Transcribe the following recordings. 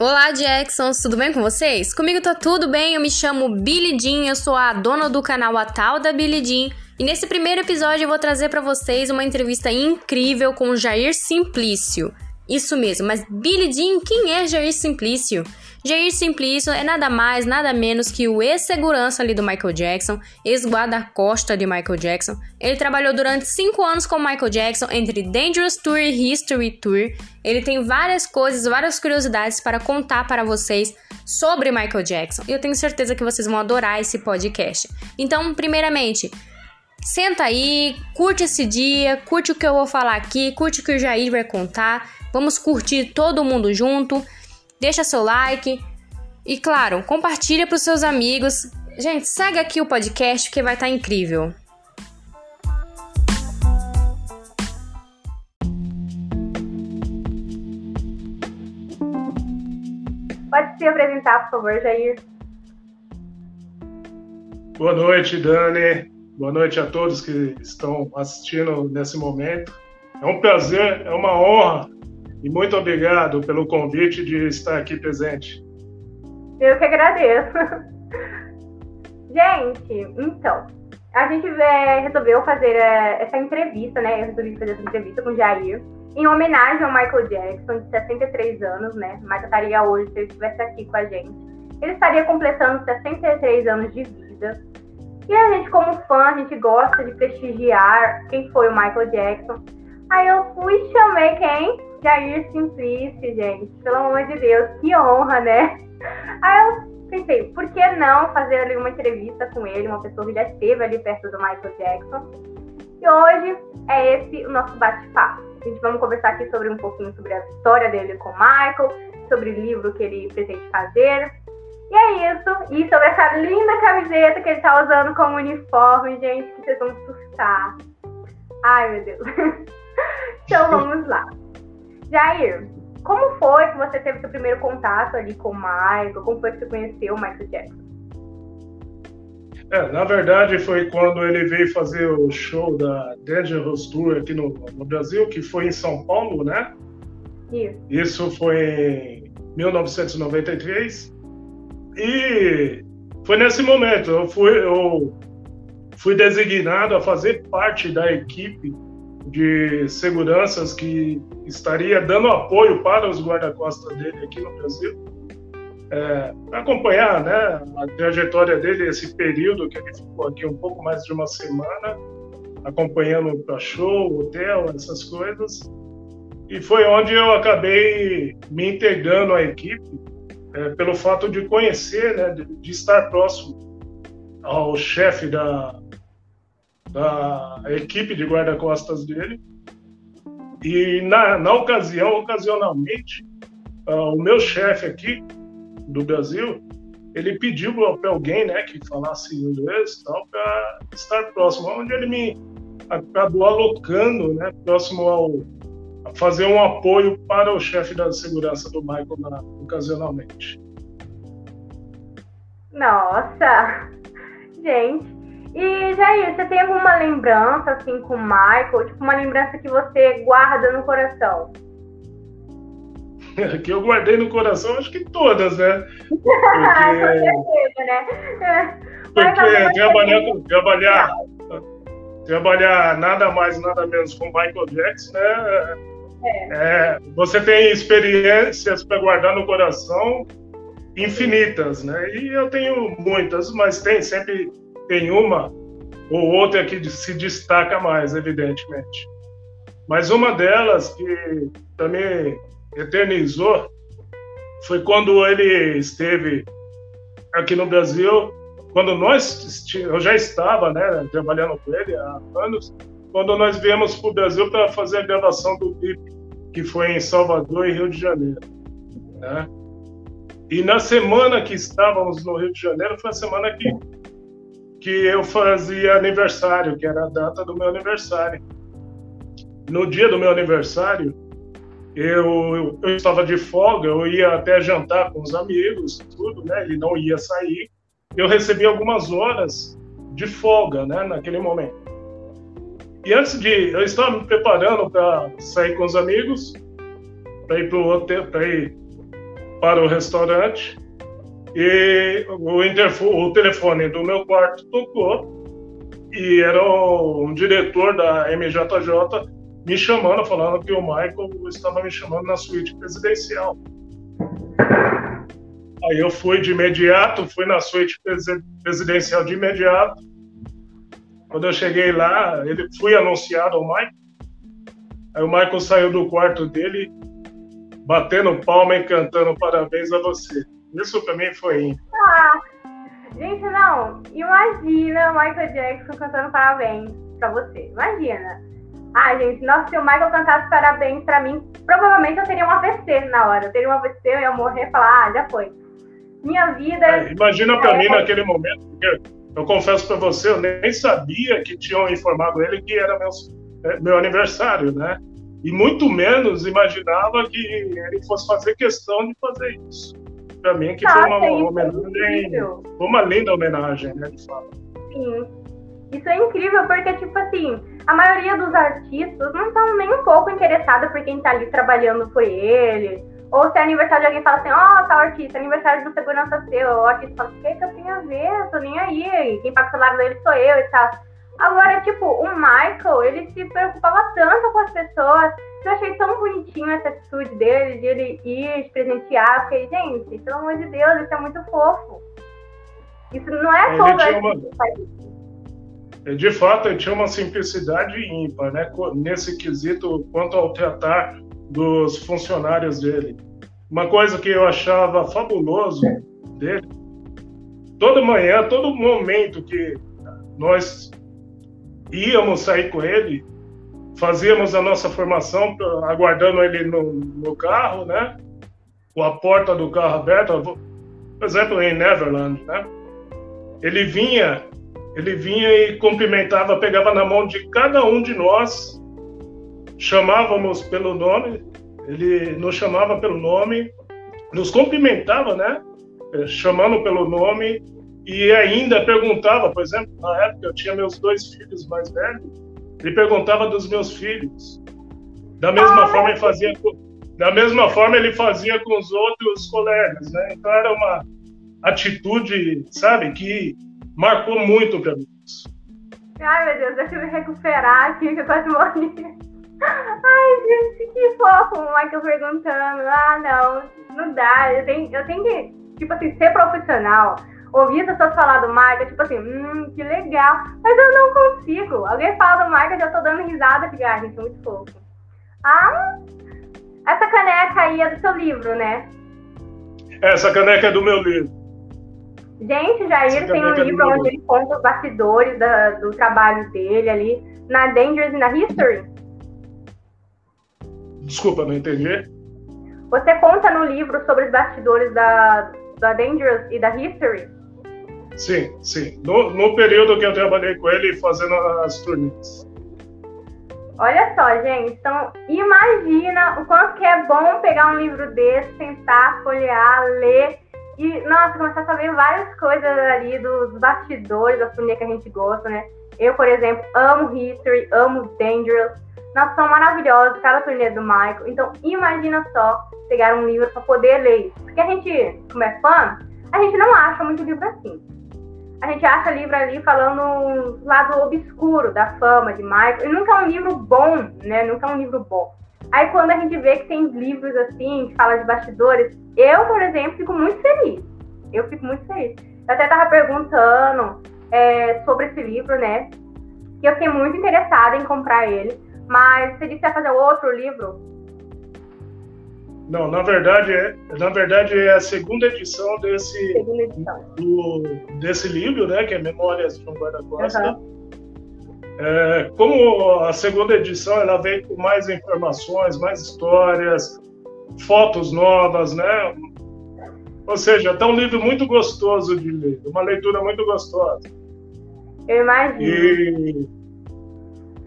Olá, Jacksons, tudo bem com vocês? Comigo tá tudo bem, eu me chamo Billy Jean, eu sou a dona do canal A Tal da Billy Jean. E nesse primeiro episódio eu vou trazer para vocês uma entrevista incrível com o Jair Simplício. Isso mesmo, mas Billy Jean, quem é Jair Simplício? Jair Simplício é nada mais, nada menos que o ex-segurança ali do Michael Jackson, ex-guarda-costa de Michael Jackson. Ele trabalhou durante cinco anos com Michael Jackson entre Dangerous Tour e History Tour. Ele tem várias coisas, várias curiosidades para contar para vocês sobre Michael Jackson. E eu tenho certeza que vocês vão adorar esse podcast. Então, primeiramente, Senta aí, curte esse dia, curte o que eu vou falar aqui, curte o que o Jair vai contar. Vamos curtir todo mundo junto deixa seu like e, claro, compartilha para os seus amigos. Gente, segue aqui o podcast que vai estar tá incrível. Pode se apresentar, por favor, Jair. Boa noite, Dani. Boa noite a todos que estão assistindo nesse momento. É um prazer, é uma honra e muito obrigado pelo convite de estar aqui presente. Eu que agradeço. Gente, então, a gente é, resolveu fazer é, essa entrevista, né? Eu resolvi fazer essa entrevista com o Jair, em homenagem ao Michael Jackson, de 63 anos, né? Mas estaria hoje se ele estivesse aqui com a gente. Ele estaria completando 63 anos de vida. E a gente, como fã, a gente gosta de prestigiar quem foi o Michael Jackson. Aí eu fui e chamei quem? Jair Simplício, gente. Pelo amor de Deus, que honra, né? Aí eu pensei, por que não fazer ali uma entrevista com ele, uma pessoa que já esteve ali perto do Michael Jackson? E hoje é esse o nosso bate-papo. A gente vamos conversar aqui sobre um pouquinho sobre a história dele com o Michael, sobre o livro que ele pretende fazer. E é isso. E sobre essa linda camiseta que ele tá usando como uniforme, gente, que vocês vão assustar. Ai, meu Deus. então vamos lá. Jair, como foi que você teve seu primeiro contato ali com o Michael? Como foi que você conheceu o Michael Jackson? É, na verdade, foi quando ele veio fazer o show da Dangerous Tour aqui no, no Brasil, que foi em São Paulo, né? Isso. Isso foi em 1993. E foi nesse momento, eu fui, eu fui designado a fazer parte da equipe de seguranças que estaria dando apoio para os guarda-costas dele aqui no Brasil, é, acompanhar né, a trajetória dele, esse período que ele ficou aqui um pouco mais de uma semana, acompanhando para show, hotel, essas coisas. E foi onde eu acabei me integrando à equipe, é, pelo fato de conhecer, né, de, de estar próximo ao chefe da, da equipe de guarda-costas dele. E na, na ocasião, ocasionalmente, uh, o meu chefe aqui do Brasil, ele pediu para alguém, né, que falasse inglês, tal, para estar próximo, onde ele me acabou alocando, né, próximo ao a fazer um apoio para o chefe da segurança do Michael na, ocasionalmente. Nossa, gente, e, Jair, você tem alguma lembrança, assim, com o Michael? Tipo, uma lembrança que você guarda no coração? que eu guardei no coração, acho que todas, né? Porque, certeza, né? porque trabalhar, trabalhar, trabalhar nada mais, nada menos com Michael Jackson, né? É. É, você tem experiências para guardar no coração infinitas, né? E eu tenho muitas, mas tem sempre tem uma ou outra que se destaca mais, evidentemente. Mas uma delas que também eternizou foi quando ele esteve aqui no Brasil, quando nós eu já estava, né, trabalhando com ele há anos, quando nós viemos para o Brasil para fazer a gravação do clipe que foi em Salvador e Rio de Janeiro, né? E na semana que estávamos no Rio de Janeiro foi a semana que que eu fazia aniversário, que era a data do meu aniversário. No dia do meu aniversário, eu, eu, eu, estava de folga, eu ia até jantar com os amigos, tudo, né? Ele não ia sair. Eu recebi algumas horas de folga, né? Naquele momento. E antes de, eu estava me preparando para sair com os amigos, para ir para o hotel, para ir para o restaurante e o, o telefone do meu quarto tocou e era um diretor da MJJ me chamando, falando que o Michael estava me chamando na suíte presidencial. Aí eu fui de imediato, fui na suíte presidencial de imediato. Quando eu cheguei lá, ele fui anunciado ao Michael. Aí o Michael saiu do quarto dele, batendo palma e cantando parabéns a você. Isso mim foi Ah, gente, não. Imagina o Michael Jackson cantando parabéns para você. Imagina. Ah, gente, nossa, se o Michael cantasse parabéns pra mim, provavelmente eu teria um AVC na hora. Eu teria um AVC, eu ia morrer e falar, ah, já foi. Minha vida. É, imagina pra é... mim naquele momento, porque eu confesso pra você, eu nem sabia que tinham informado ele que era meu, é, meu aniversário, né? E muito menos imaginava que ele fosse fazer questão de fazer isso. Pra mim, que foi uma, uma homenagem, foi uma linda homenagem, né? Sim. Isso é incrível, porque, tipo assim, a maioria dos artistas não estão nem um pouco interessados por quem está ali trabalhando por ele. Ou se é aniversário de alguém fala assim, ó, oh, tal artista, aniversário do segurança seu. O artista fala, o que, que eu tenho a ver? Tô nem aí. Quem paga o salário dele sou eu e tal. Agora, tipo, o Michael, ele se preocupava tanto com as pessoas que eu achei tão bonitinho essa atitude dele, de ele ir presentear. Fiquei, gente, pelo amor de Deus, isso é muito fofo. Isso não é faz isso. É, de fato, ele tinha uma simplicidade ímpar, né? Nesse quesito, quanto ao tratar dos funcionários dele. Uma coisa que eu achava fabuloso dele, toda manhã, todo momento que nós íamos sair com ele, fazíamos a nossa formação, aguardando ele no, no carro, né? Com a porta do carro aberta, por exemplo, em Neverland, né? Ele vinha ele vinha e cumprimentava, pegava na mão de cada um de nós, chamávamos pelo nome, ele nos chamava pelo nome, nos cumprimentava, né? Eh, chamando pelo nome e ainda perguntava, por exemplo, na época eu tinha meus dois filhos mais velhos, ele perguntava dos meus filhos. Da mesma ah, forma ele fazia da mesma forma ele fazia com os outros colegas, né? Então era uma atitude, sabe, que marcou muito para mim. Ai, meu Deus, deixa eu me recuperar aqui, que eu quase morri. Ai, gente, que fofo o Michael perguntando. Ah, não, não dá. Eu tenho, eu tenho que, tipo assim, ser profissional. Ouvir as pessoas falar do Michael, tipo assim, hum, que legal. Mas eu não consigo. Alguém fala do eu já tô dando risada, fico, ah, gente, é muito fofo. Ah, essa caneca aí é do seu livro, né? Essa caneca é do meu livro. Gente, Jair tem um livro onde ele conta os bastidores da, do trabalho dele ali, na Dangerous e na History. Desculpa, não entendi. Você conta no livro sobre os bastidores da, da Dangerous e da History? Sim, sim. No, no período que eu trabalhei com ele fazendo as turnês. Olha só, gente. Então, imagina o quanto que é bom pegar um livro desse, sentar, folhear, ler e, nossa, começar a saber várias coisas ali dos bastidores da turnê que a gente gosta, né? Eu, por exemplo, amo History, amo Dangerous. Nossa, são maravilhosos, cada turnê do Michael. Então, imagina só pegar um livro para poder ler. Porque a gente, como é fã, a gente não acha muito livro assim. A gente acha livro ali falando um lado obscuro da fama de Michael. E nunca é um livro bom, né? Nunca é um livro bom. Aí quando a gente vê que tem livros assim, que fala de bastidores, eu, por exemplo, fico muito feliz. Eu fico muito feliz. Eu até tava perguntando é, sobre esse livro, né? Que eu fiquei muito interessada em comprar ele. Mas você disse que fazer outro livro? Não, na verdade é, na verdade é a segunda edição desse, segunda edição. Do, desse livro, né? Que é Memórias de um Guarda-Costa. Uhum. É, como a segunda edição ela vem com mais informações, mais histórias, fotos novas, né? Ou seja, está um livro muito gostoso de ler, uma leitura muito gostosa. Eu imagino. E,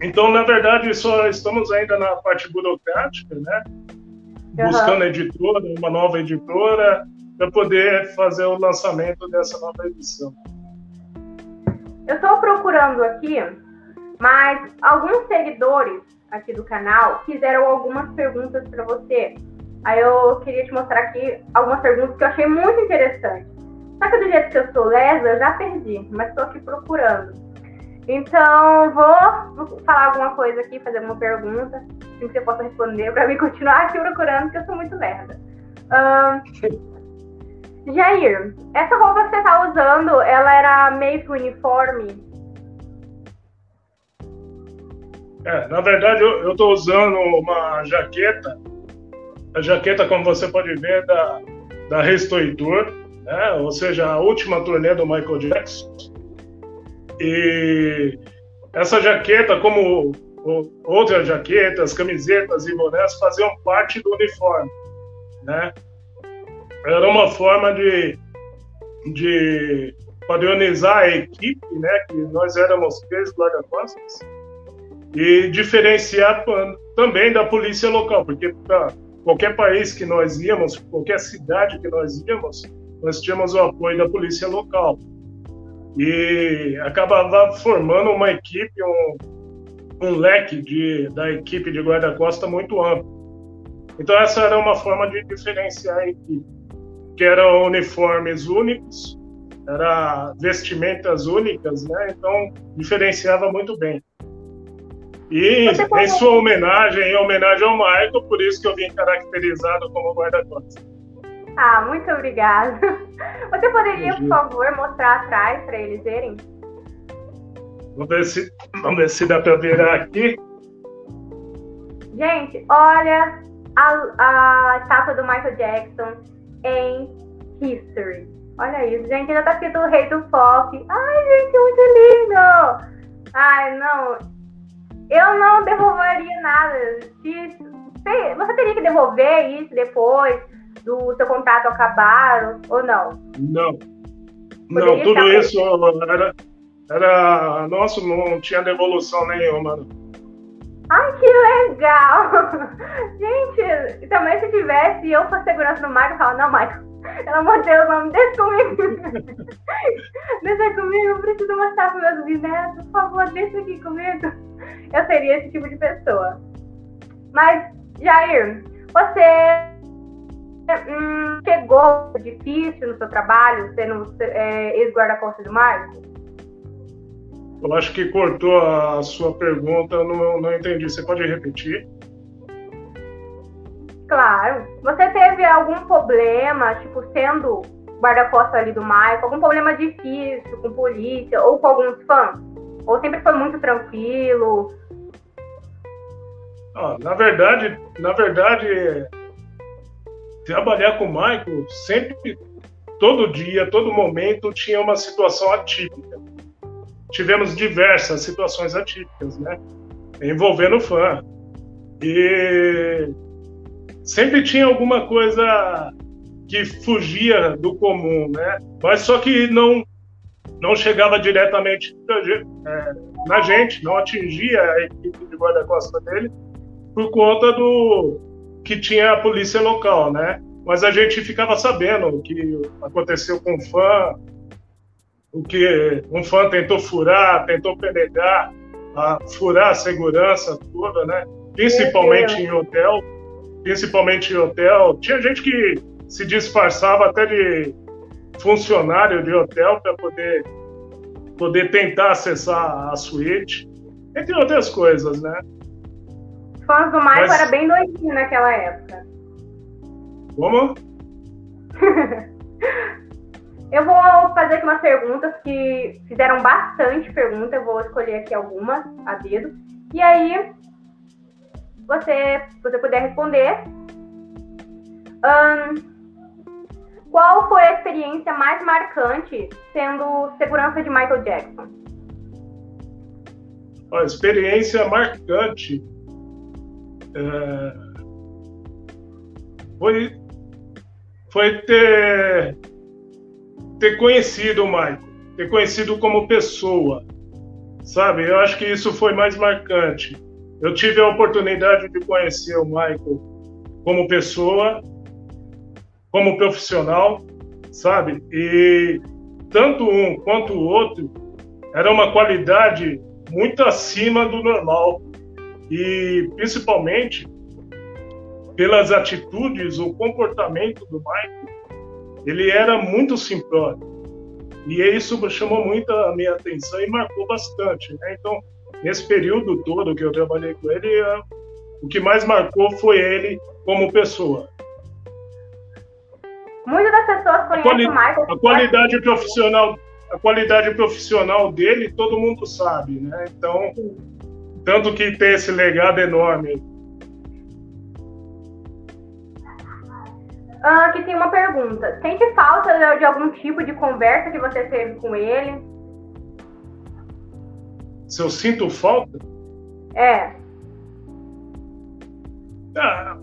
então, na verdade, só estamos ainda na parte burocrática, né? Buscando editora, uma nova editora, para poder fazer o lançamento dessa nova edição. Eu estou procurando aqui mas alguns seguidores aqui do canal fizeram algumas perguntas para você Aí eu queria te mostrar aqui algumas perguntas que eu achei muito interessantes. Só que do jeito que eu sou lesa, eu já perdi, mas estou aqui procurando. Então, vou falar alguma coisa aqui, fazer uma pergunta, assim que você possa responder, para mim continuar aqui procurando, porque eu sou muito lerda. Um, Jair, essa roupa que você está usando, ela era meio que uniforme? É, na verdade, eu estou usando uma jaqueta. A jaqueta, como você pode ver, da, da Tour, né? ou seja, a última turnê do Michael Jackson. E essa jaqueta, como outras jaquetas, camisetas e bonés, faziam parte do uniforme, né? Era uma forma de, de padronizar a equipe, né? Que nós éramos três guarda-costas e diferenciar também da polícia local, porque para qualquer país que nós íamos, qualquer cidade que nós íamos, nós tínhamos o apoio da polícia local e acabava formando uma equipe, um, um leque de, da equipe de guarda-costa muito amplo. Então essa era uma forma de diferenciar a equipe, que eram uniformes únicos, era vestimentas únicas, né? Então diferenciava muito bem. E em sua homenagem, em homenagem ao Michael, por isso que eu vim caracterizado como guarda-costas. Ah, muito obrigada. Você poderia, por favor, mostrar atrás para eles verem? Vamos ver se, vamos ver se dá para virar aqui. Gente, olha a, a estátua do Michael Jackson em History. Olha isso, gente, ainda tá escrito o rei do pop. Ai, gente, muito lindo! Ai, não. Eu não devolveria nada. Você teria que devolver isso depois do seu contrato acabar ou não? Não. Poderia não, tudo isso era, era nosso, não tinha devolução nenhuma. Ai, que legal! Gente, também se tivesse eu fosse segurança no Michael, eu falava, não, Michael, pelo amor de Deus, não deixa comigo. deixa comigo, eu preciso mostrar para meus bisnetos, por favor, deixa aqui comigo. Eu seria esse tipo de pessoa. Mas, Jair, você hum, chegou difícil no seu trabalho, sendo é, ex-guarda-costas do Marco? Eu acho que cortou a sua pergunta, eu não, não entendi. Você pode repetir? Claro. Você teve algum problema, tipo, sendo guarda-costas ali do Michael, algum problema difícil com polícia ou com alguns fãs? Ou sempre foi muito tranquilo? Ah, na verdade, na verdade, trabalhar com o Michael sempre, todo dia, todo momento tinha uma situação atípica. Tivemos diversas situações atípicas, né? Envolvendo fã. E sempre tinha alguma coisa que fugia do comum, né? Mas só que não não chegava diretamente é, na gente, não atingia a equipe de guarda-costas dele por conta do que tinha a polícia local, né? Mas a gente ficava sabendo o que aconteceu com um fã, o que um fã tentou furar, tentou penetrar, a furar a segurança toda, né? Principalmente em hotel, principalmente em hotel. Tinha gente que se disfarçava até de funcionário de hotel para poder poder tentar acessar a suíte, entre outras coisas, né? Fãs do Michael Mas... era bem doidinho naquela época. Como? eu vou fazer aqui umas perguntas que fizeram bastante perguntas. Eu vou escolher aqui algumas a dedo. E aí, você, se você puder responder. Um, qual foi a experiência mais marcante sendo segurança de Michael Jackson? A experiência marcante é, foi, foi ter, ter conhecido o Michael, ter conhecido como pessoa, sabe? Eu acho que isso foi mais marcante. Eu tive a oportunidade de conhecer o Michael como pessoa, como profissional, sabe? E tanto um quanto o outro era uma qualidade muito acima do normal e principalmente pelas atitudes, o comportamento do Michael, ele era muito simplório. E isso chamou muito a minha atenção e marcou bastante. Né? Então, nesse período todo que eu trabalhei com ele, o que mais marcou foi ele como pessoa. Muitas das pessoas conhecem quali o Michael. A qualidade profissional, a qualidade profissional dele, todo mundo sabe, né? Então, tanto que tem esse legado enorme. Ah, aqui tem uma pergunta. Sente falta de algum tipo de conversa que você teve com ele? Se eu sinto falta? É. Ah,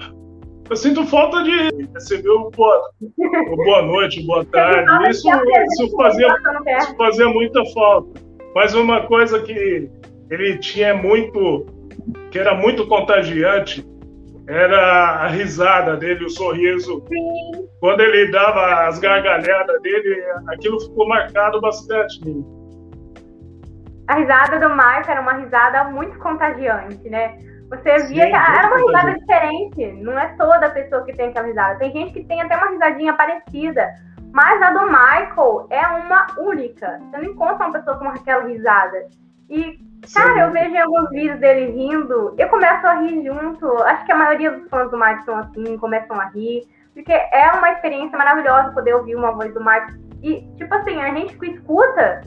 eu sinto falta de receber o boa, o boa noite, boa tarde. Isso, isso, fazia, isso fazia muita falta. Mas uma coisa que ele tinha muito, que era muito contagiante, era a risada dele, o sorriso. Sim. Quando ele dava as gargalhadas dele, aquilo ficou marcado bastante. A risada do Marco era uma risada muito contagiante, né? Você via Sim, que era uma risada diferente. Não é toda pessoa que tem aquela risada. Tem gente que tem até uma risadinha parecida. Mas a do Michael é uma única. Você não encontra uma pessoa com aquela risada. E, cara, eu vejo em alguns vídeos dele rindo, eu começo a rir junto. Acho que a maioria dos fãs do Michael são assim, começam a rir. Porque é uma experiência maravilhosa poder ouvir uma voz do Michael. E, tipo assim, a gente que escuta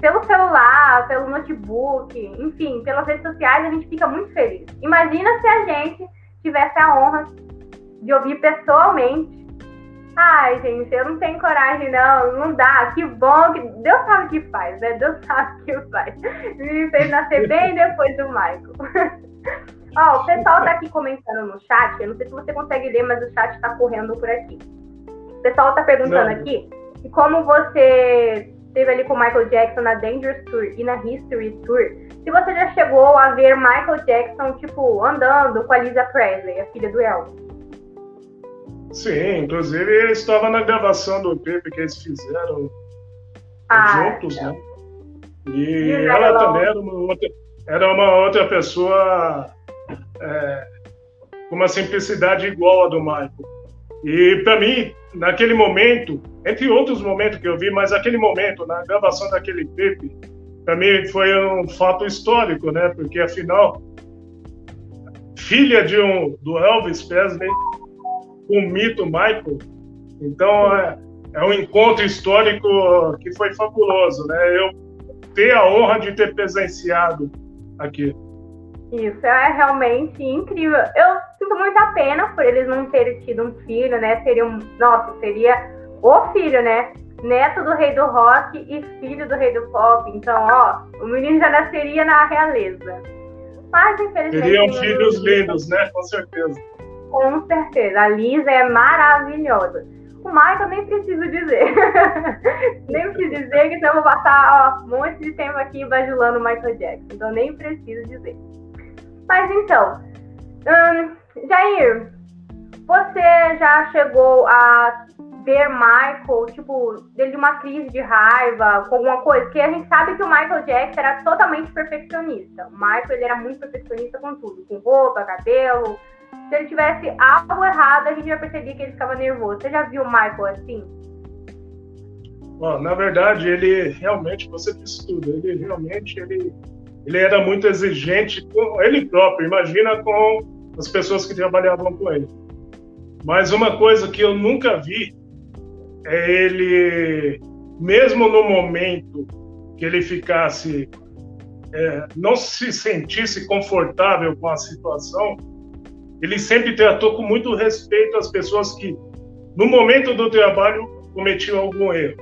pelo celular, pelo notebook, enfim, pelas redes sociais, a gente fica muito feliz. Imagina se a gente tivesse a honra de ouvir pessoalmente. Ai, gente, eu não tenho coragem, não, não dá. Que bom que Deus sabe o que faz, né? Deus sabe o que faz. Me fez nascer bem depois do Michael. Ó, o pessoal tá aqui comentando no chat. Eu não sei se você consegue ler, mas o chat tá correndo por aqui. O pessoal tá perguntando não. aqui como você esteve ali com o Michael Jackson na Dangerous Tour e na History Tour, se você já chegou a ver Michael Jackson, tipo, andando com a Lisa Presley, a filha do Elvis. Sim, inclusive ele estava na gravação do clipe que eles fizeram ah, juntos, né? E, ela também era uma outra, era uma outra pessoa é, com uma simplicidade igual a do Michael. E para mim, naquele momento, entre outros momentos que eu vi, mas aquele momento, na gravação daquele clipe, para mim foi um fato histórico, né? Porque afinal, filha de um do Elvis Presley, com o mito Michael, então é, é um encontro histórico que foi fabuloso, né? Eu ter a honra de ter presenciado aqui. Isso é realmente incrível. Eu sinto muita pena por eles não terem tido um filho, né? Seria um, nossa, seria o filho, né? Neto do rei do rock e filho do rei do pop. Então, ó, o menino já nasceria na realeza. Mas, infelizmente. Seriam filhos lindos, né? Com certeza. Com certeza. A Lisa é maravilhosa. O Michael nem preciso dizer. nem preciso dizer que eu vou passar ó, um monte de tempo aqui bajulando o Michael Jackson. Então nem preciso dizer. Mas então, hum, Jair, você já chegou a ver Michael, tipo, dele uma crise de raiva com alguma coisa? Porque a gente sabe que o Michael Jackson era totalmente perfeccionista. O Michael ele era muito perfeccionista com tudo, com roupa, cabelo. Se ele tivesse algo errado, a gente já percebia que ele ficava nervoso. Você já viu o Michael assim? Bom, na verdade, ele realmente, você disse tudo, ele realmente ele ele era muito exigente com ele próprio, imagina com as pessoas que trabalhavam com ele. Mas uma coisa que eu nunca vi é ele, mesmo no momento que ele ficasse, é, não se sentisse confortável com a situação, ele sempre tratou com muito respeito as pessoas que, no momento do trabalho, cometiam algum erro.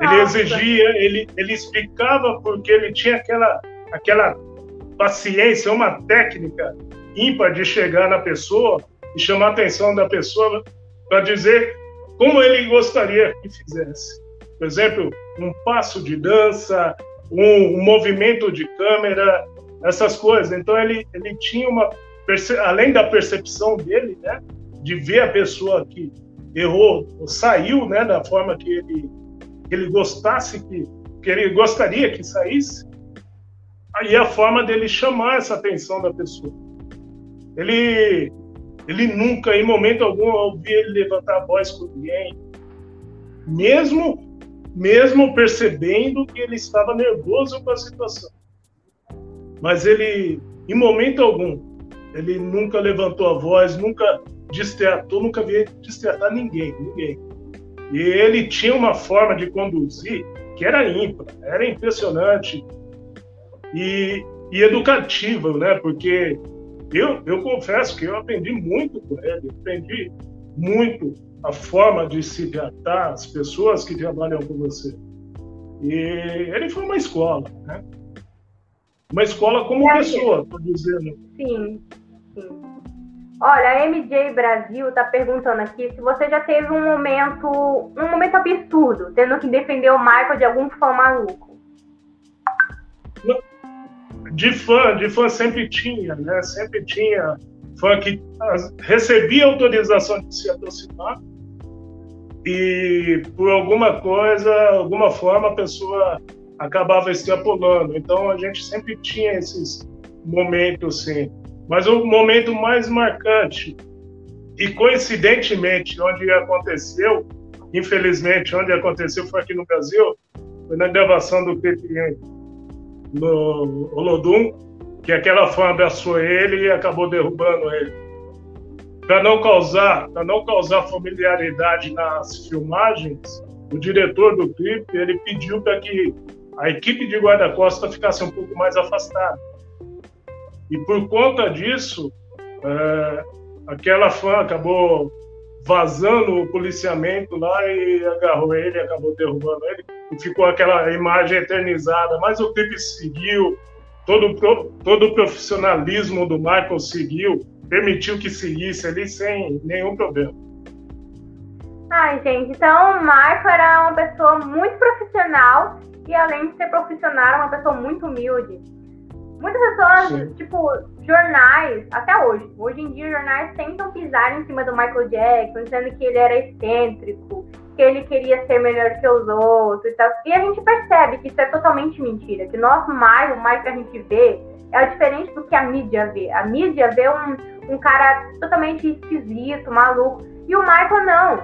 Ele exigia, ele, ele explicava porque ele tinha aquela, aquela paciência, uma técnica ímpar de chegar na pessoa e chamar a atenção da pessoa para dizer como ele gostaria que fizesse. Por exemplo, um passo de dança, um, um movimento de câmera, essas coisas. Então ele, ele tinha uma além da percepção dele, né, de ver a pessoa que errou, saiu, né, da forma que ele que ele gostasse que, que ele gostaria que saísse, aí é a forma dele chamar essa atenção da pessoa. Ele Ele nunca, em momento algum, ouvi ele levantar a voz com ninguém. Mesmo, mesmo percebendo que ele estava nervoso com a situação. Mas ele, em momento algum, ele nunca levantou a voz, nunca desteatou, nunca veio desteatar ninguém, ninguém. E ele tinha uma forma de conduzir que era ímpar, era impressionante e, e educativa, né? Porque eu, eu confesso que eu aprendi muito com ele, aprendi muito a forma de se tratar as pessoas que trabalham com você. E ele foi uma escola, né? Uma escola como pessoa, estou dizendo. Sim, sim. Olha, a MJ Brasil está perguntando aqui se você já teve um momento, um momento absurdo, tendo que defender o Michael de algum fã maluco. De fã, de fã sempre tinha, né? Sempre tinha fã que recebia autorização de se aproximar e por alguma coisa, alguma forma a pessoa acabava extrapolando. Então a gente sempre tinha esses momentos assim mas o momento mais marcante, e coincidentemente, onde aconteceu, infelizmente, onde aconteceu foi aqui no Brasil, foi na gravação do clipe no Olodum, que aquela fã abraçou ele e acabou derrubando ele. Para não causar, para não causar familiaridade nas filmagens, o diretor do clipe ele pediu para que a equipe de guarda-costas ficasse um pouco mais afastada. E por conta disso, é, aquela fã acabou vazando o policiamento lá e agarrou ele, acabou derrubando ele. E ficou aquela imagem eternizada. Mas o clipe seguiu, todo, todo o profissionalismo do Michael seguiu, permitiu que seguisse ali sem nenhum problema. Ai, gente, então o Michael era uma pessoa muito profissional e além de ser profissional, era uma pessoa muito humilde. Muitas pessoas, Sim. tipo, jornais, até hoje, hoje em dia, jornais tentam pisar em cima do Michael Jackson, dizendo que ele era excêntrico, que ele queria ser melhor que os outros e tal. E a gente percebe que isso é totalmente mentira, que nosso Michael, o Michael que a gente vê, é diferente do que a mídia vê. A mídia vê um, um cara totalmente esquisito, maluco. E o Michael não.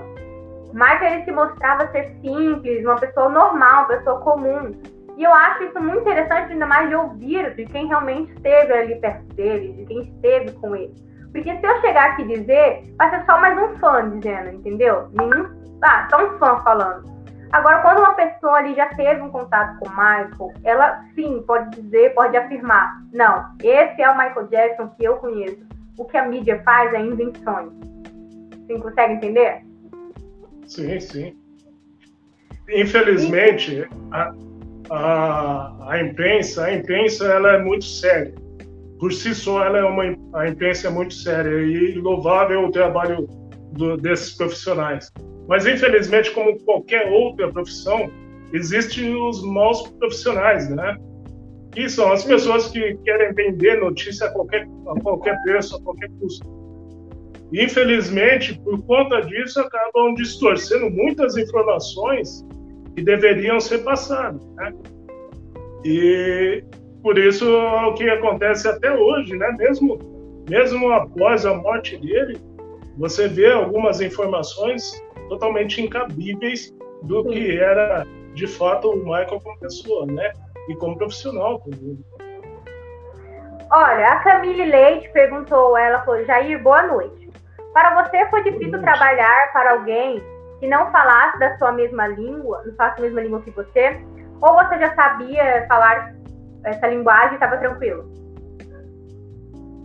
O Michael ele se mostrava ser simples, uma pessoa normal, uma pessoa comum. E eu acho isso muito interessante, ainda mais de ouvir de quem realmente esteve ali perto dele, de quem esteve com ele. Porque se eu chegar aqui e dizer, vai ser só mais um fã dizendo, entendeu? Nenhum. Ah, só um fã falando. Agora, quando uma pessoa ali já teve um contato com o Michael, ela sim pode dizer, pode afirmar: não, esse é o Michael Jackson que eu conheço. O que a mídia faz é invenções. Você consegue entender? Sim, sim. Infelizmente, a, a, a imprensa, a imprensa ela é muito séria. Por si só, ela é uma a imprensa é muito séria e louvável o trabalho do, desses profissionais. Mas infelizmente, como qualquer outra profissão, existem os maus profissionais, né? Que são as pessoas que querem vender notícia a qualquer, a qualquer preço, a qualquer custo. Infelizmente, por conta disso, acabam distorcendo muitas informações que deveriam ser passados. Né? E por isso é o que acontece até hoje, né? mesmo, mesmo após a morte dele, você vê algumas informações totalmente incabíveis do Sim. que era de fato o Michael como pessoa, né? E como profissional também. Olha, a Camille Leite perguntou, ela falou, Jair, boa noite. Para você foi difícil trabalhar para alguém que não falasse da sua mesma língua, não falasse a mesma língua que você, ou você já sabia falar essa linguagem e estava tranquilo?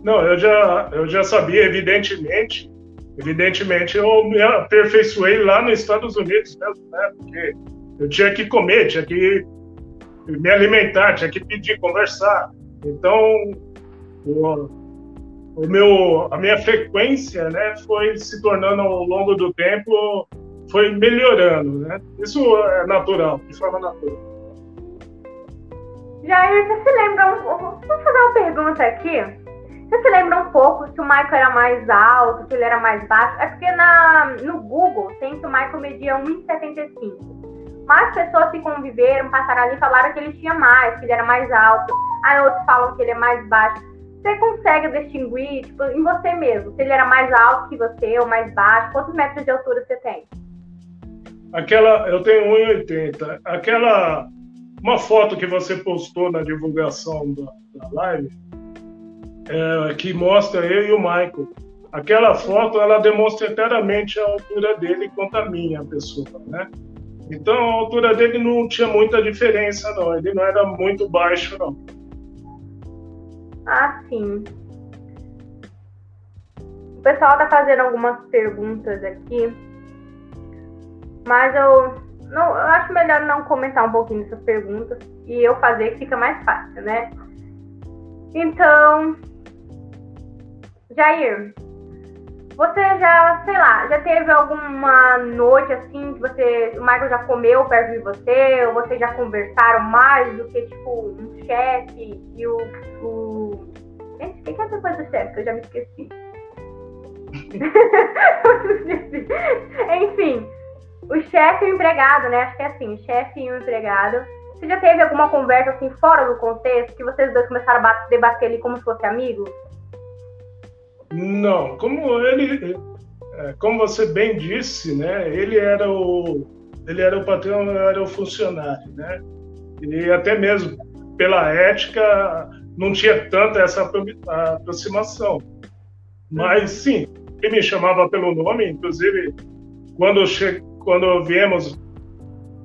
Não, eu já, eu já sabia, evidentemente. Evidentemente, eu me aperfeiçoei lá nos Estados Unidos mesmo, né? Porque eu tinha que comer, tinha que me alimentar, tinha que pedir, conversar. Então, o, o meu, a minha frequência, né, foi se tornando ao longo do tempo foi melhorando, né? Isso é natural, de forma natural. Jair, você se lembra Vou fazer uma pergunta aqui. Você se lembra um pouco se o Michael era mais alto, se ele era mais baixo? É porque na, no Google tem que o Michael media 1,75. Mais pessoas que conviveram, passaram ali, falaram que ele tinha mais, que ele era mais alto. Aí outros falam que ele é mais baixo. você consegue distinguir, tipo, em você mesmo, se ele era mais alto que você ou mais baixo? Quantos metros de altura você tem? Aquela, eu tenho 1,80. Aquela, uma foto que você postou na divulgação da, da live, é, que mostra eu e o Michael. Aquela foto, ela demonstra claramente a altura dele quanto a minha pessoa, né? Então, a altura dele não tinha muita diferença, não. Ele não era muito baixo, não. Ah, sim. O pessoal tá fazendo algumas perguntas aqui. Mas eu, não, eu acho melhor não comentar um pouquinho dessas perguntas e eu fazer que fica mais fácil, né? Então, Jair, você já, sei lá, já teve alguma noite assim que você, o Michael já comeu perto de você, ou vocês já conversaram mais do que tipo um chefe e o, o... Gente, que é coisa do chefe? Eu já me esqueci. Enfim, o chefe e o empregado, né? Acho que é assim, o chefe e o empregado. Você já teve alguma conversa assim fora do contexto que vocês dois começaram a debater ali como se fosse amigo? Não, como ele, é, como você bem disse, né? Ele era o, ele era o patrão, eu era o funcionário, né? E até mesmo pela ética não tinha tanta essa aproximação. Mas sim, ele me chamava pelo nome, inclusive quando che quando viemos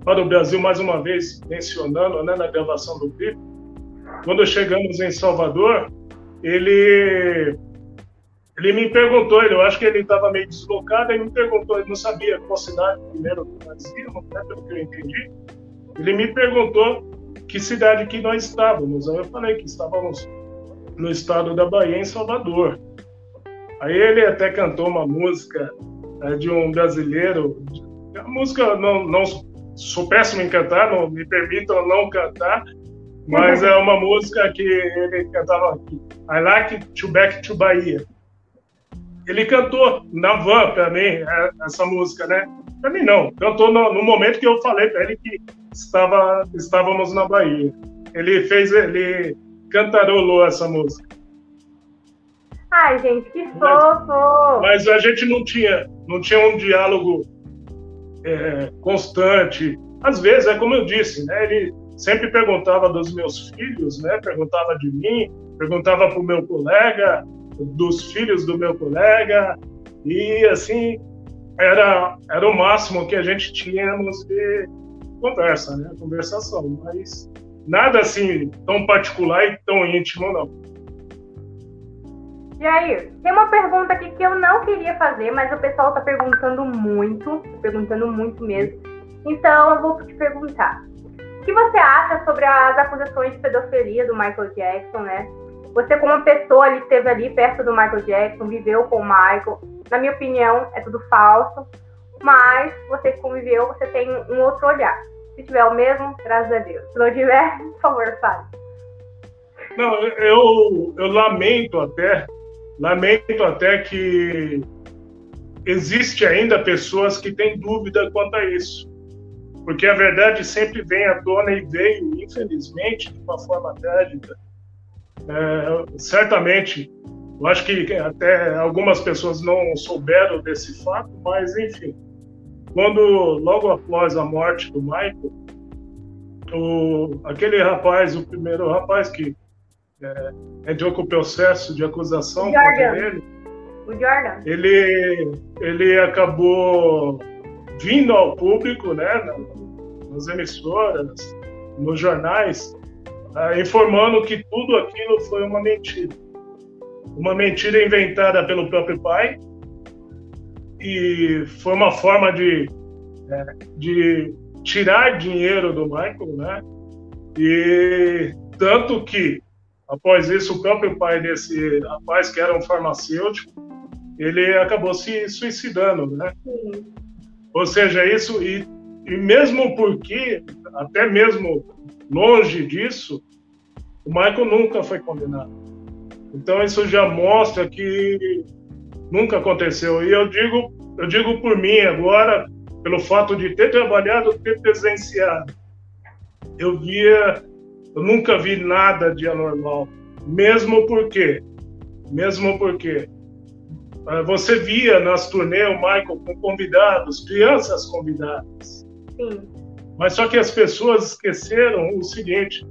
para o Brasil mais uma vez mencionando, né, na gravação do clipe, quando chegamos em Salvador, ele ele me perguntou, eu acho que ele estava meio deslocado, ele me perguntou, ele não sabia qual cidade primeiro que íamos, né, pelo que eu entendi. Ele me perguntou que cidade que nós estávamos. Aí eu falei que estávamos no estado da Bahia, em Salvador. Aí ele até cantou uma música é, de um brasileiro, a música não, não sou péssimo em cantar, não me permitam não cantar, mas é uma música que ele cantava aqui. I like to back to Bahia. Ele cantou na van para mim é, essa música, né? Para mim não, cantou no, no momento que eu falei para ele que estava estávamos na Bahia. Ele fez, ele cantarolou essa música. Ai, gente, que fofo! Mas, mas a gente não tinha, não tinha um diálogo é, constante. Às vezes, é como eu disse, né? Ele sempre perguntava dos meus filhos, né? Perguntava de mim, perguntava para o meu colega, dos filhos do meu colega, e assim era era o máximo que a gente tínhamos de conversa, né? Conversação, mas nada assim tão particular e tão íntimo não. Jair, tem uma pergunta aqui que eu não queria fazer, mas o pessoal está perguntando muito, perguntando muito mesmo. Então eu vou te perguntar. O que você acha sobre as acusações de pedofilia do Michael Jackson, né? Você, como pessoa ali, esteve ali perto do Michael Jackson, viveu com o Michael. Na minha opinião, é tudo falso. Mas você que conviveu, você tem um outro olhar. Se tiver o mesmo, graças a Deus. Se não tiver, por favor, fale. Não, eu, eu lamento até Lamento até que existe ainda pessoas que têm dúvida quanto a isso. Porque a verdade sempre vem à tona e veio, infelizmente, de uma forma trágica. É, certamente, eu acho que até algumas pessoas não souberam desse fato, mas enfim. Quando, logo após a morte do Michael, o, aquele rapaz, o primeiro rapaz que é, entrou com o processo de acusação contra ele. O Jordan. Ele, ele acabou vindo ao público, né, nas emissoras, nos jornais, uh, informando que tudo aquilo foi uma mentira. Uma mentira inventada pelo próprio pai e foi uma forma de, é, de tirar dinheiro do Michael, né? E tanto que Após isso, o próprio pai desse rapaz, que era um farmacêutico, ele acabou se suicidando, né? Sim. Ou seja, isso, e, e mesmo porque, até mesmo longe disso, o Michael nunca foi condenado. Então isso já mostra que nunca aconteceu. E eu digo, eu digo por mim agora, pelo fato de ter trabalhado, ter presenciado, eu via eu nunca vi nada de anormal. Mesmo porque Mesmo porque uh, você via nas turnês o Michael com convidados, crianças convidadas. Sim. Mas só que as pessoas esqueceram o seguinte,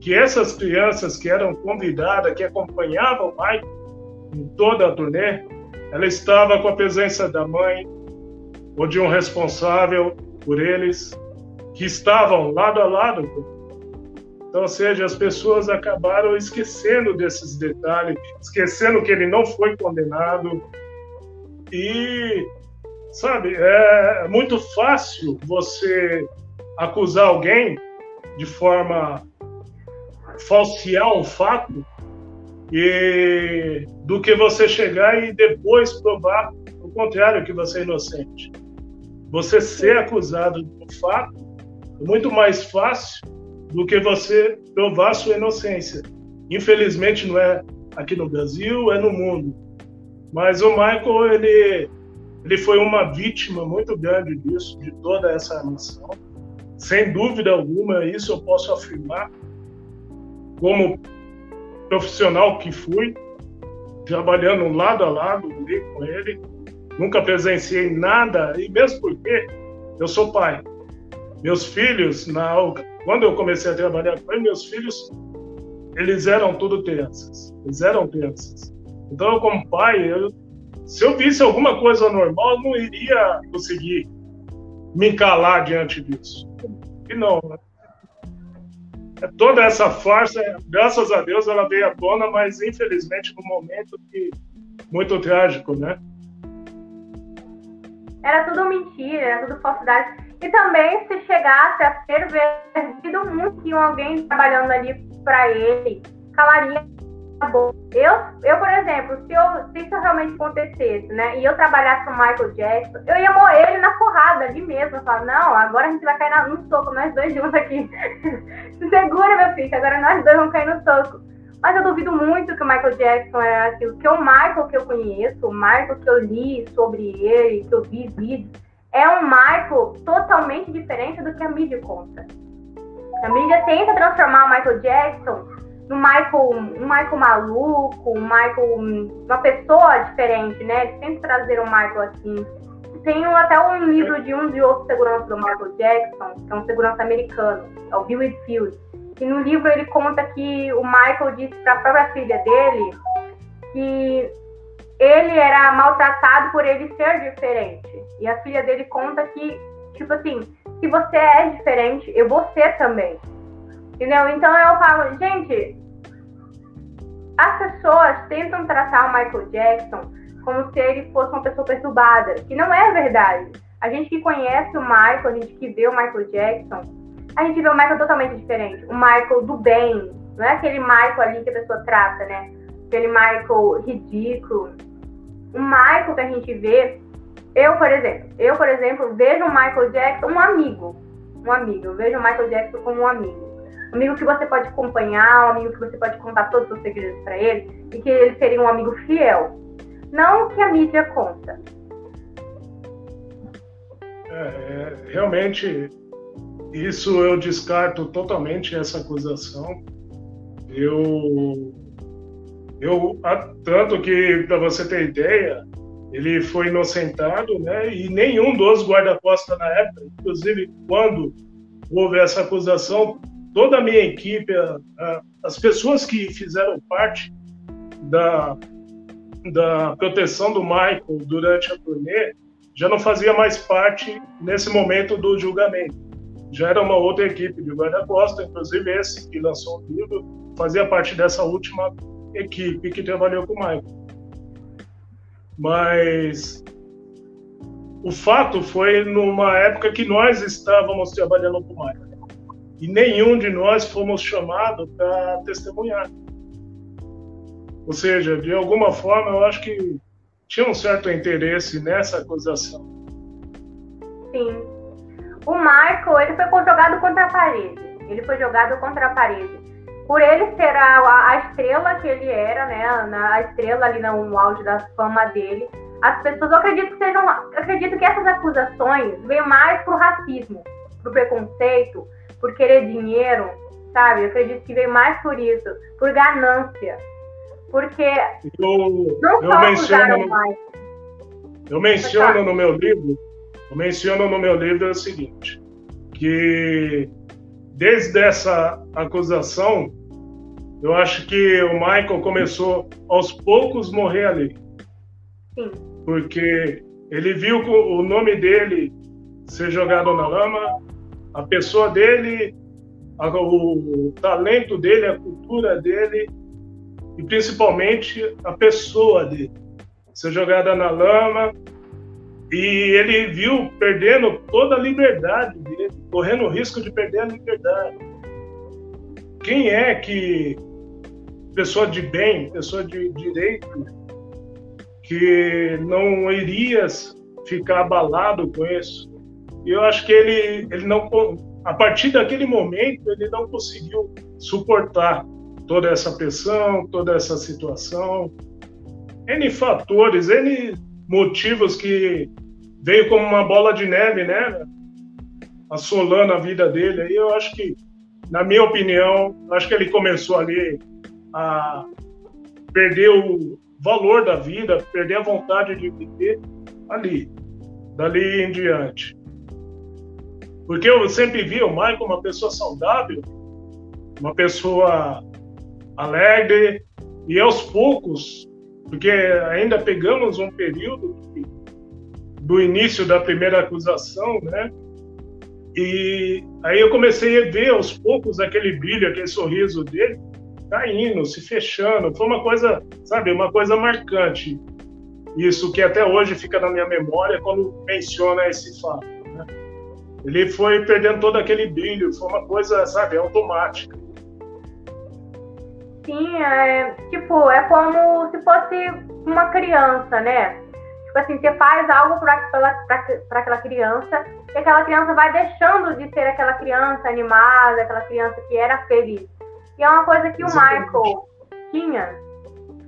que essas crianças que eram convidadas, que acompanhavam o Michael em toda a turnê, ela estava com a presença da mãe ou de um responsável por eles, que estavam lado a lado. Então, ou seja, as pessoas acabaram esquecendo desses detalhes, esquecendo que ele não foi condenado. E, sabe, é muito fácil você acusar alguém de forma falsear um fato e do que você chegar e depois provar o contrário que você é inocente. Você ser acusado de um fato é muito mais fácil do que você provar sua inocência. Infelizmente não é aqui no Brasil, é no mundo. Mas o Michael ele ele foi uma vítima muito grande disso, de toda essa armação. Sem dúvida alguma, isso eu posso afirmar como profissional que fui, trabalhando lado a lado ali com ele. Nunca presenciei nada, e mesmo porque eu sou pai. Meus filhos, na, quando eu comecei a trabalhar com ele, meus filhos, eles eram tudo crianças. Eles eram crianças. Então, eu, como pai, eu, se eu visse alguma coisa normal, eu não iria conseguir me calar diante disso. E não, né? toda essa farsa, graças a Deus, ela veio à tona, mas infelizmente num momento que muito trágico, né? Era tudo mentira, era tudo falsidade. E também se chegasse a ter perdido muito em alguém trabalhando ali para ele, calaria eu, eu, por exemplo, se, eu, se isso realmente acontecesse, né, e eu trabalhasse com o Michael Jackson, eu ia morrer ele na porrada ali mesmo. Falo, não, agora a gente vai cair no soco, nós dois juntos aqui. Se segura, meu filho, agora nós dois vamos cair no soco. Mas eu duvido muito que o Michael Jackson é aquilo. Que o Michael que eu conheço, o Michael que eu li sobre ele, que eu vi vídeos, é um Michael totalmente diferente do que a mídia conta. A mídia tenta transformar o Michael Jackson no Michael, um Michael maluco, um Michael, uma pessoa diferente, né? Eles tentam trazer um Michael assim. Tem até um livro de um de outros seguranças do Michael Jackson, que é um segurança americano, é o Bill Field. E no livro ele conta que o Michael disse para a própria filha dele que ele era maltratado por ele ser diferente. E a filha dele conta que, tipo assim, se você é diferente, eu vou ser também. Entendeu? Então eu falo, gente, as pessoas tentam tratar o Michael Jackson como se ele fosse uma pessoa perturbada, que não é verdade. A gente que conhece o Michael, a gente que vê o Michael Jackson, a gente vê o Michael totalmente diferente. O Michael do bem, não é aquele Michael ali que a pessoa trata, né? Aquele Michael ridículo. O Michael que a gente vê, eu, por exemplo, eu, por exemplo, vejo o Michael Jackson um amigo. Um amigo. Eu vejo o Michael Jackson como um amigo amigo que você pode acompanhar, um amigo que você pode contar todos os segredos para ele e que ele seria um amigo fiel. Não que a mídia conta. É, é, realmente, isso eu descarto totalmente essa acusação. Eu, eu tanto que para você ter ideia, ele foi inocentado, né? E nenhum dos guarda-costas na época, inclusive quando houve essa acusação, toda a minha equipe, as pessoas que fizeram parte da, da proteção do Michael durante a turnê, já não fazia mais parte nesse momento do julgamento. Já era uma outra equipe de guarda-costas, inclusive esse que lançou o livro fazia parte dessa última equipe que trabalhou com o Michael. Mas o fato foi numa época que nós estávamos trabalhando com o Michael e nenhum de nós fomos chamados para testemunhar. Ou seja, de alguma forma, eu acho que tinha um certo interesse nessa acusação. Sim. O Michael, ele foi jogado contra a parede. Ele foi jogado contra a parede. Por ele ser a, a estrela que ele era, né? Na, a estrela ali no auge da fama dele, as pessoas, eu acredito que sejam, acredito que essas acusações vêm mais pro racismo, pro preconceito, por querer dinheiro, sabe? Eu acredito que veio mais por isso, por ganância. Porque eu, não eu menciono no, mais. Eu menciono no meu livro, eu menciono no meu livro é o seguinte, que desde essa acusação, eu acho que o Michael começou aos poucos morrer ali. Sim. Porque ele viu o nome dele ser jogado na lama, a pessoa dele, o talento dele, a cultura dele e principalmente a pessoa dele ser jogada na lama. E ele viu perdendo toda a liberdade dele, correndo o risco de perder a liberdade. Quem é que pessoa de bem, pessoa de direito, que não iria ficar abalado com isso. E eu acho que ele, ele não, a partir daquele momento, ele não conseguiu suportar toda essa pressão, toda essa situação. N fatores, N motivos que veio como uma bola de neve, né? Assolando a vida dele. Aí eu acho que, na minha opinião, acho que ele começou ali a perder o valor da vida, perder a vontade de viver ali, dali em diante. Porque eu sempre vi o Michael uma pessoa saudável, uma pessoa alegre, e aos poucos, porque ainda pegamos um período do início da primeira acusação, né? E aí eu comecei a ver aos poucos aquele brilho, aquele sorriso dele, caindo, se fechando. Foi uma coisa, sabe, uma coisa marcante. Isso que até hoje fica na minha memória quando menciona esse fato. Né? Ele foi perdendo todo aquele brilho, foi uma coisa, sabe, automática. Sim, é, tipo, é como se fosse uma criança, né? Tipo assim, você faz algo para aquela criança e aquela criança vai deixando de ser aquela criança animada, aquela criança que era feliz. E é uma coisa que Exatamente. o Michael tinha.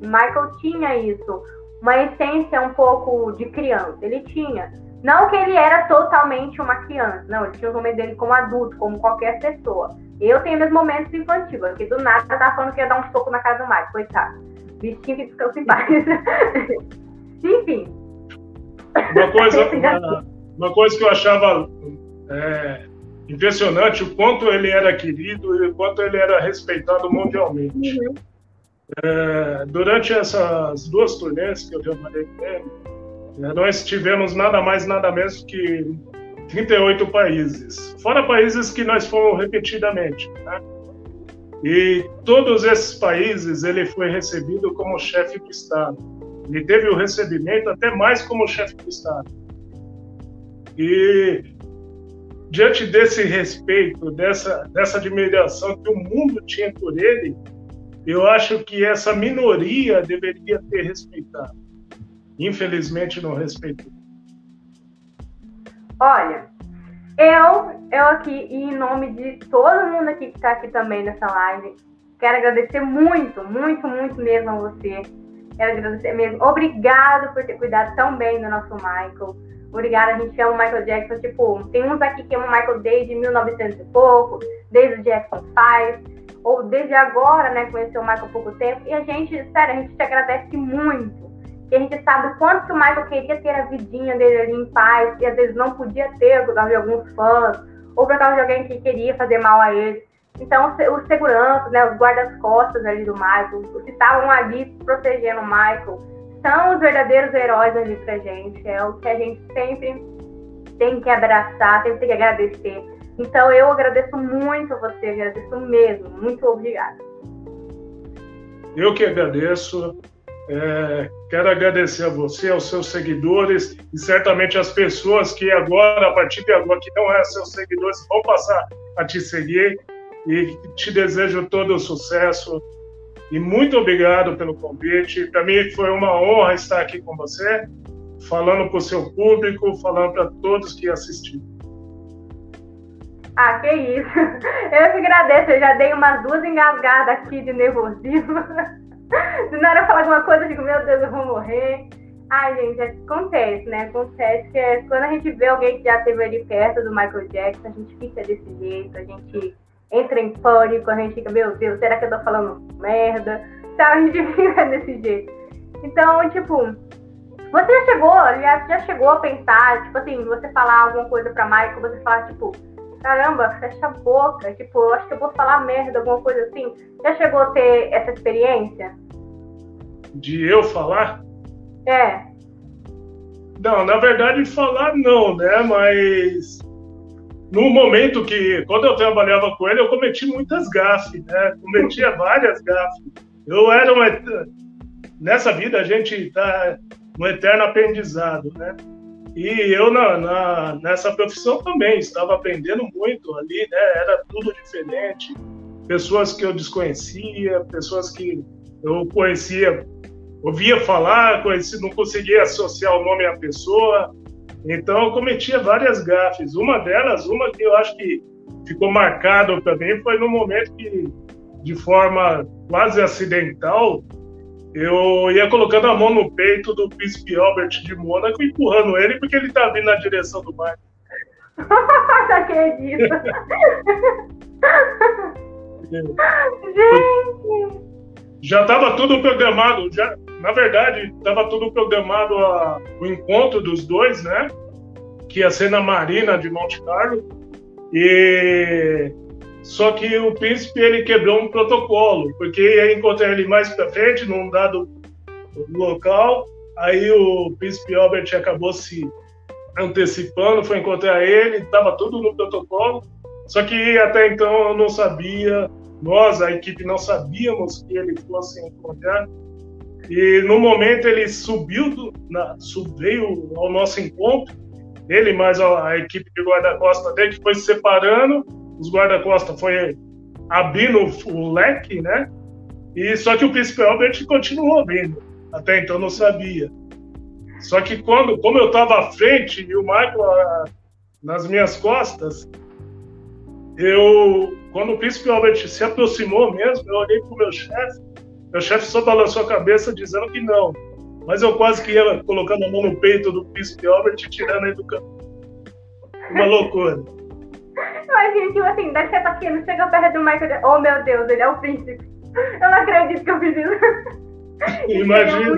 O Michael tinha isso. Uma essência um pouco de criança. Ele tinha. Não que ele era totalmente uma criança. Não, ele tinha os momentos dele como adulto, como qualquer pessoa. Eu tenho meus momentos infantis. Porque do nada tava falando que ia dar um soco na casa do Michael. Coitado. Bichinho que descansa em paz. Enfim. Uma coisa, uma, uma coisa que eu achava é, impressionante o quanto ele era querido e o quanto ele era respeitado mundialmente. Uhum. É, durante essas duas turnês que eu trabalhei com ele, é, nós tivemos nada mais, nada menos que 38 países, fora países que nós fomos repetidamente. Né? E todos esses países ele foi recebido como chefe de Estado. Ele teve o recebimento até mais como chefe de Estado. E diante desse respeito, dessa, dessa admiração que o mundo tinha por ele, eu acho que essa minoria deveria ter respeitado. Infelizmente, não respeitou. Olha, eu, eu aqui, em nome de todo mundo aqui que está aqui também nessa live, quero agradecer muito, muito, muito mesmo a você. Quero agradecer mesmo. Obrigado por ter cuidado tão bem do nosso Michael Obrigada, a gente ama o Michael Jackson. Tipo, tem uns aqui que amam o Michael desde 1900 e pouco, desde o Jackson 5, ou desde agora, né, conheceu o Michael há pouco tempo. E a gente, sério, a gente te agradece muito. Que a gente sabe o quanto que o Michael queria ter a vidinha dele ali em paz, e às vezes não podia ter por causa de alguns fãs, ou por causa de alguém que queria fazer mal a ele. Então, os seguranças, né, os guardas-costas ali do Michael, os que estavam ali protegendo o Michael, são os verdadeiros heróis ali pra gente. É o que a gente sempre tem que abraçar, tem que agradecer. Então eu agradeço muito a você, agradeço mesmo. Muito obrigada. Eu que agradeço. É, quero agradecer a você, aos seus seguidores e certamente as pessoas que agora, a partir de agora, que não é seus seguidores, vão passar a te seguir e te desejo todo o sucesso e muito obrigado pelo convite. Para mim foi uma honra estar aqui com você, falando para o seu público, falando para todos que assistiram. Ah, que isso. Eu que agradeço. Eu já dei umas duas engasgadas aqui de nervosismo. Se não era falar alguma coisa, eu digo, meu Deus, eu vou morrer. Ai, gente, acontece, né? Acontece que é, quando a gente vê alguém que já esteve ali perto do Michael Jackson, a gente fica desse jeito, a gente entra em pânico, a gente fica, meu Deus, será que eu tô falando merda? Então a gente fica desse jeito. Então, tipo, você já chegou, aliás, já chegou a pensar, tipo assim, você falar alguma coisa pra Michael, você falar, tipo, caramba, fecha a boca, tipo, eu acho que eu vou falar merda, alguma coisa assim. Já chegou a ter essa experiência? De eu falar? É. Não, na verdade, falar não, né? Mas no momento que, quando eu trabalhava com ele, eu cometi muitas gafes, né? Cometia várias gafes. Eu era uma. Nessa vida a gente está no eterno aprendizado, né? E eu na, na, nessa profissão também estava aprendendo muito ali, né? Era tudo diferente, pessoas que eu desconhecia, pessoas que eu conhecia, ouvia falar, conhecia, não conseguia associar o nome à pessoa. Então eu cometia várias gafes. Uma delas, uma que eu acho que ficou marcado para mim, foi no momento que, de forma quase acidental, eu ia colocando a mão no peito do príncipe Albert de Mônaco, empurrando ele, porque ele tá vindo na direção do mar. Não acredito. Gente! Já estava tudo programado, já, na verdade, estava tudo programado a, o encontro dos dois, né? Que ia ser na Marina de Monte Carlo. E só que o príncipe ele quebrou um protocolo, porque ia encontrar ele mais para frente, num dado local. Aí o príncipe Albert acabou se antecipando, foi encontrar ele, estava tudo no protocolo. Só que até então eu não sabia, nós, a equipe, não sabíamos que ele fosse encontrar. E no momento ele subiu, do, na, veio ao nosso encontro, ele mais a, a equipe de guarda-costa dele, que foi se separando os guarda-costas foi abrindo o leque, né? E só que o príncipe Albert continuou vindo. Até então não sabia. Só que quando, como eu estava à frente e o Michael a, nas minhas costas, eu, quando o príncipe Albert se aproximou mesmo, eu olhei para o meu chefe. Meu chefe só balançou a cabeça dizendo que não. Mas eu quase que ia colocando a mão no peito do príncipe Albert e tirando ele do campo. Uma loucura. Mas, gente, tipo assim, deve ser pequeno, chega perto do Michael Oh, meu Deus, ele é o príncipe. Eu não acredito que eu fiz isso. Imagina.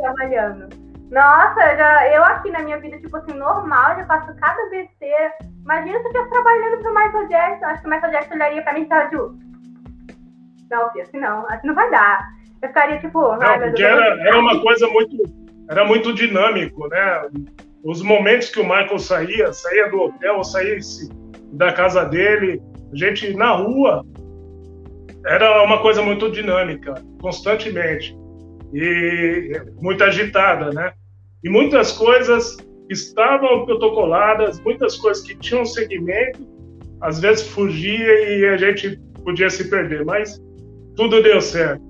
trabalhando. Nossa, já, eu aqui na minha vida, tipo assim, normal, já faço cada besteira. Imagina se eu estivesse trabalhando pro Michael Jackson. Acho que o Michael Jackson olharia pra mim e falaria, tipo, não, filho, assim não, assim não vai dar. Eu ficaria tipo, não, ai, meu Deus. Era, era uma coisa muito, era muito dinâmico, né? Os momentos que o Michael saía, saía do hotel, saía da casa dele, a gente na rua, era uma coisa muito dinâmica, constantemente, e muito agitada, né? E muitas coisas estavam protocoladas, muitas coisas que tinham segmento, às vezes fugia e a gente podia se perder, mas tudo deu certo.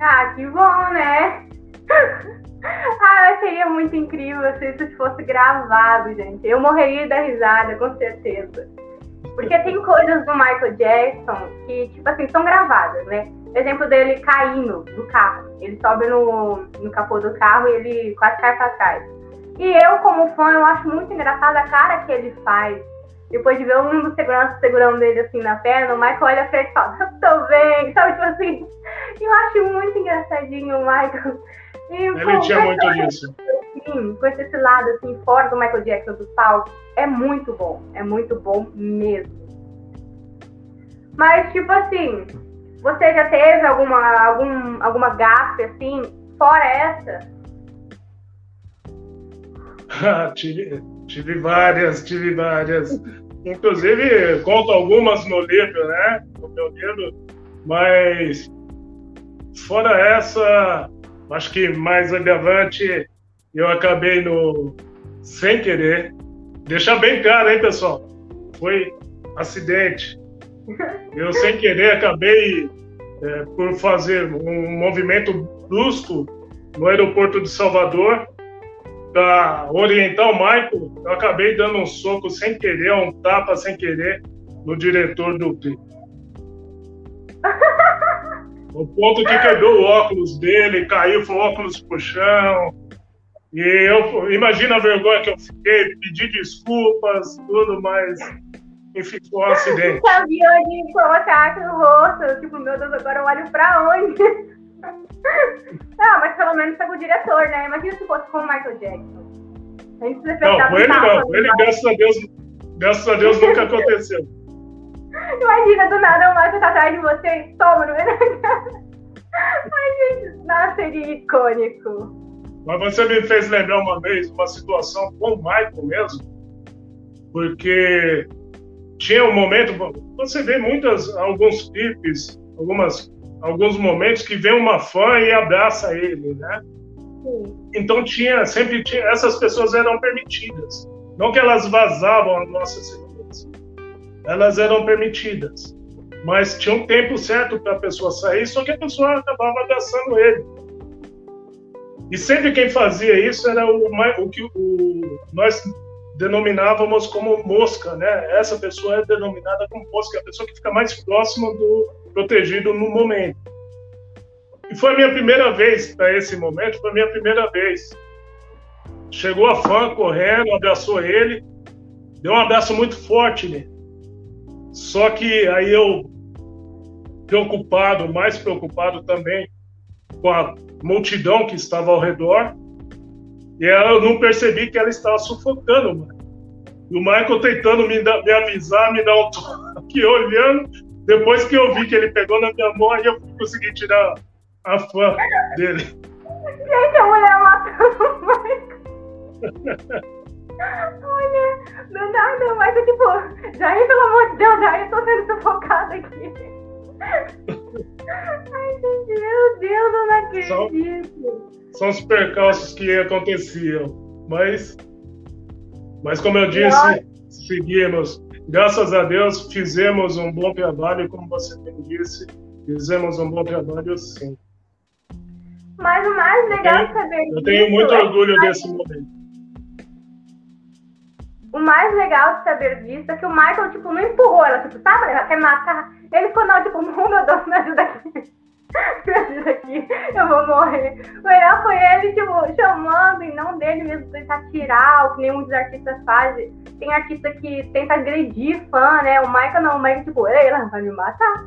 Ah, que bom, né? ah, seria muito incrível se isso fosse gravado, gente. Eu morreria da risada, com certeza. Porque tem coisas do Michael Jackson que, tipo assim, são gravadas, né? Exemplo dele caindo do carro. Ele sobe no, no capô do carro e ele quase cai pra trás. E eu, como fã, eu acho muito engraçada a cara que ele faz. Depois de ver um dos seguranças segurando ele assim na perna, o Michael olha pra ele e fala, eu tô bem, sabe? Tipo assim, eu acho muito engraçadinho o Michael. E, ele tinha muito disso. Assim, com esse lado, assim, fora do Michael Jackson do palco, é muito bom. É muito bom mesmo. Mas, tipo assim, você já teve alguma, algum, alguma gafe, assim, fora essa? Tive, tive várias, tive várias. Inclusive, conto algumas no livro, né? No meu livro. Mas, fora essa, acho que mais relevante, eu acabei no sem querer. Deixar bem claro, hein, pessoal? Foi acidente. Eu, sem querer, acabei é, por fazer um movimento brusco no aeroporto de Salvador para orientar o Michael. Eu acabei dando um soco sem querer, um tapa sem querer no diretor do clipe. O ponto que quebrou o óculos dele, caiu, foi o óculos pro chão. E eu imagina a vergonha que eu fiquei, pedi desculpas, tudo, mas enfim, foi um acidente. Sabia onde colocar no rosto, tipo, meu Deus, agora eu olho pra onde? Não, mas pelo menos tá com o diretor, né? Imagina se fosse com o Michael Jackson. A gente não, com ele não. Com ele, graças a Deus, graças a Deus nunca aconteceu. Imagina, do nada o Michael tá atrás de você e toma no meio da cara. Ai, gente, nossa, seria icônico. Mas você me fez lembrar uma vez uma situação com o Michael mesmo, porque tinha um momento, você vê muitas, alguns clipes, algumas, alguns momentos que vem uma fã e abraça ele, né? Então tinha, sempre tinha, essas pessoas eram permitidas, não que elas vazavam a nossa segurança, elas eram permitidas, mas tinha um tempo certo para a pessoa sair, só que a pessoa acabava abraçando ele. E sempre quem fazia isso era o, o que o, nós denominávamos como mosca, né? Essa pessoa é denominada como mosca, a pessoa que fica mais próxima do protegido no momento. E foi a minha primeira vez para esse momento, foi a minha primeira vez. Chegou a fã correndo, abraçou ele, deu um abraço muito forte nele. Só que aí eu, preocupado, mais preocupado também com a multidão que estava ao redor, e eu não percebi que ela estava sufocando, mano. E o Michael tentando me, me avisar, me dar um toque, olhando. Depois que eu vi que ele pegou na minha mão, aí eu consegui tirar a fã dele. Gente, a mulher matando o Michael. Olha, não dá não, mas é tipo, Jair, pelo amor de Deus, Jair, eu tô sendo sufocada aqui. Ai, gente, meu Deus, eu não acredito. São, são os percalços que aconteciam. Mas, mas como eu disse, seguimos. Graças a Deus, fizemos um bom trabalho, como você bem disse, fizemos um bom trabalho sim. Mas o mais legal de saber Eu tenho muito é orgulho desse momento o mais legal de saber disso é que o Michael, tipo, não empurrou ela, tipo, sabe, ela quer matar. Ele ficou, não, tipo, oh, meu Deus, me ajuda aqui. me ajuda aqui, eu vou morrer. O melhor foi ele, tipo, chamando, e não dele mesmo tentar tirar, o que nenhum dos artistas fazem. Tem artista que tenta agredir fã, né? O Michael não, o Michael, tipo, ei, ela vai me matar.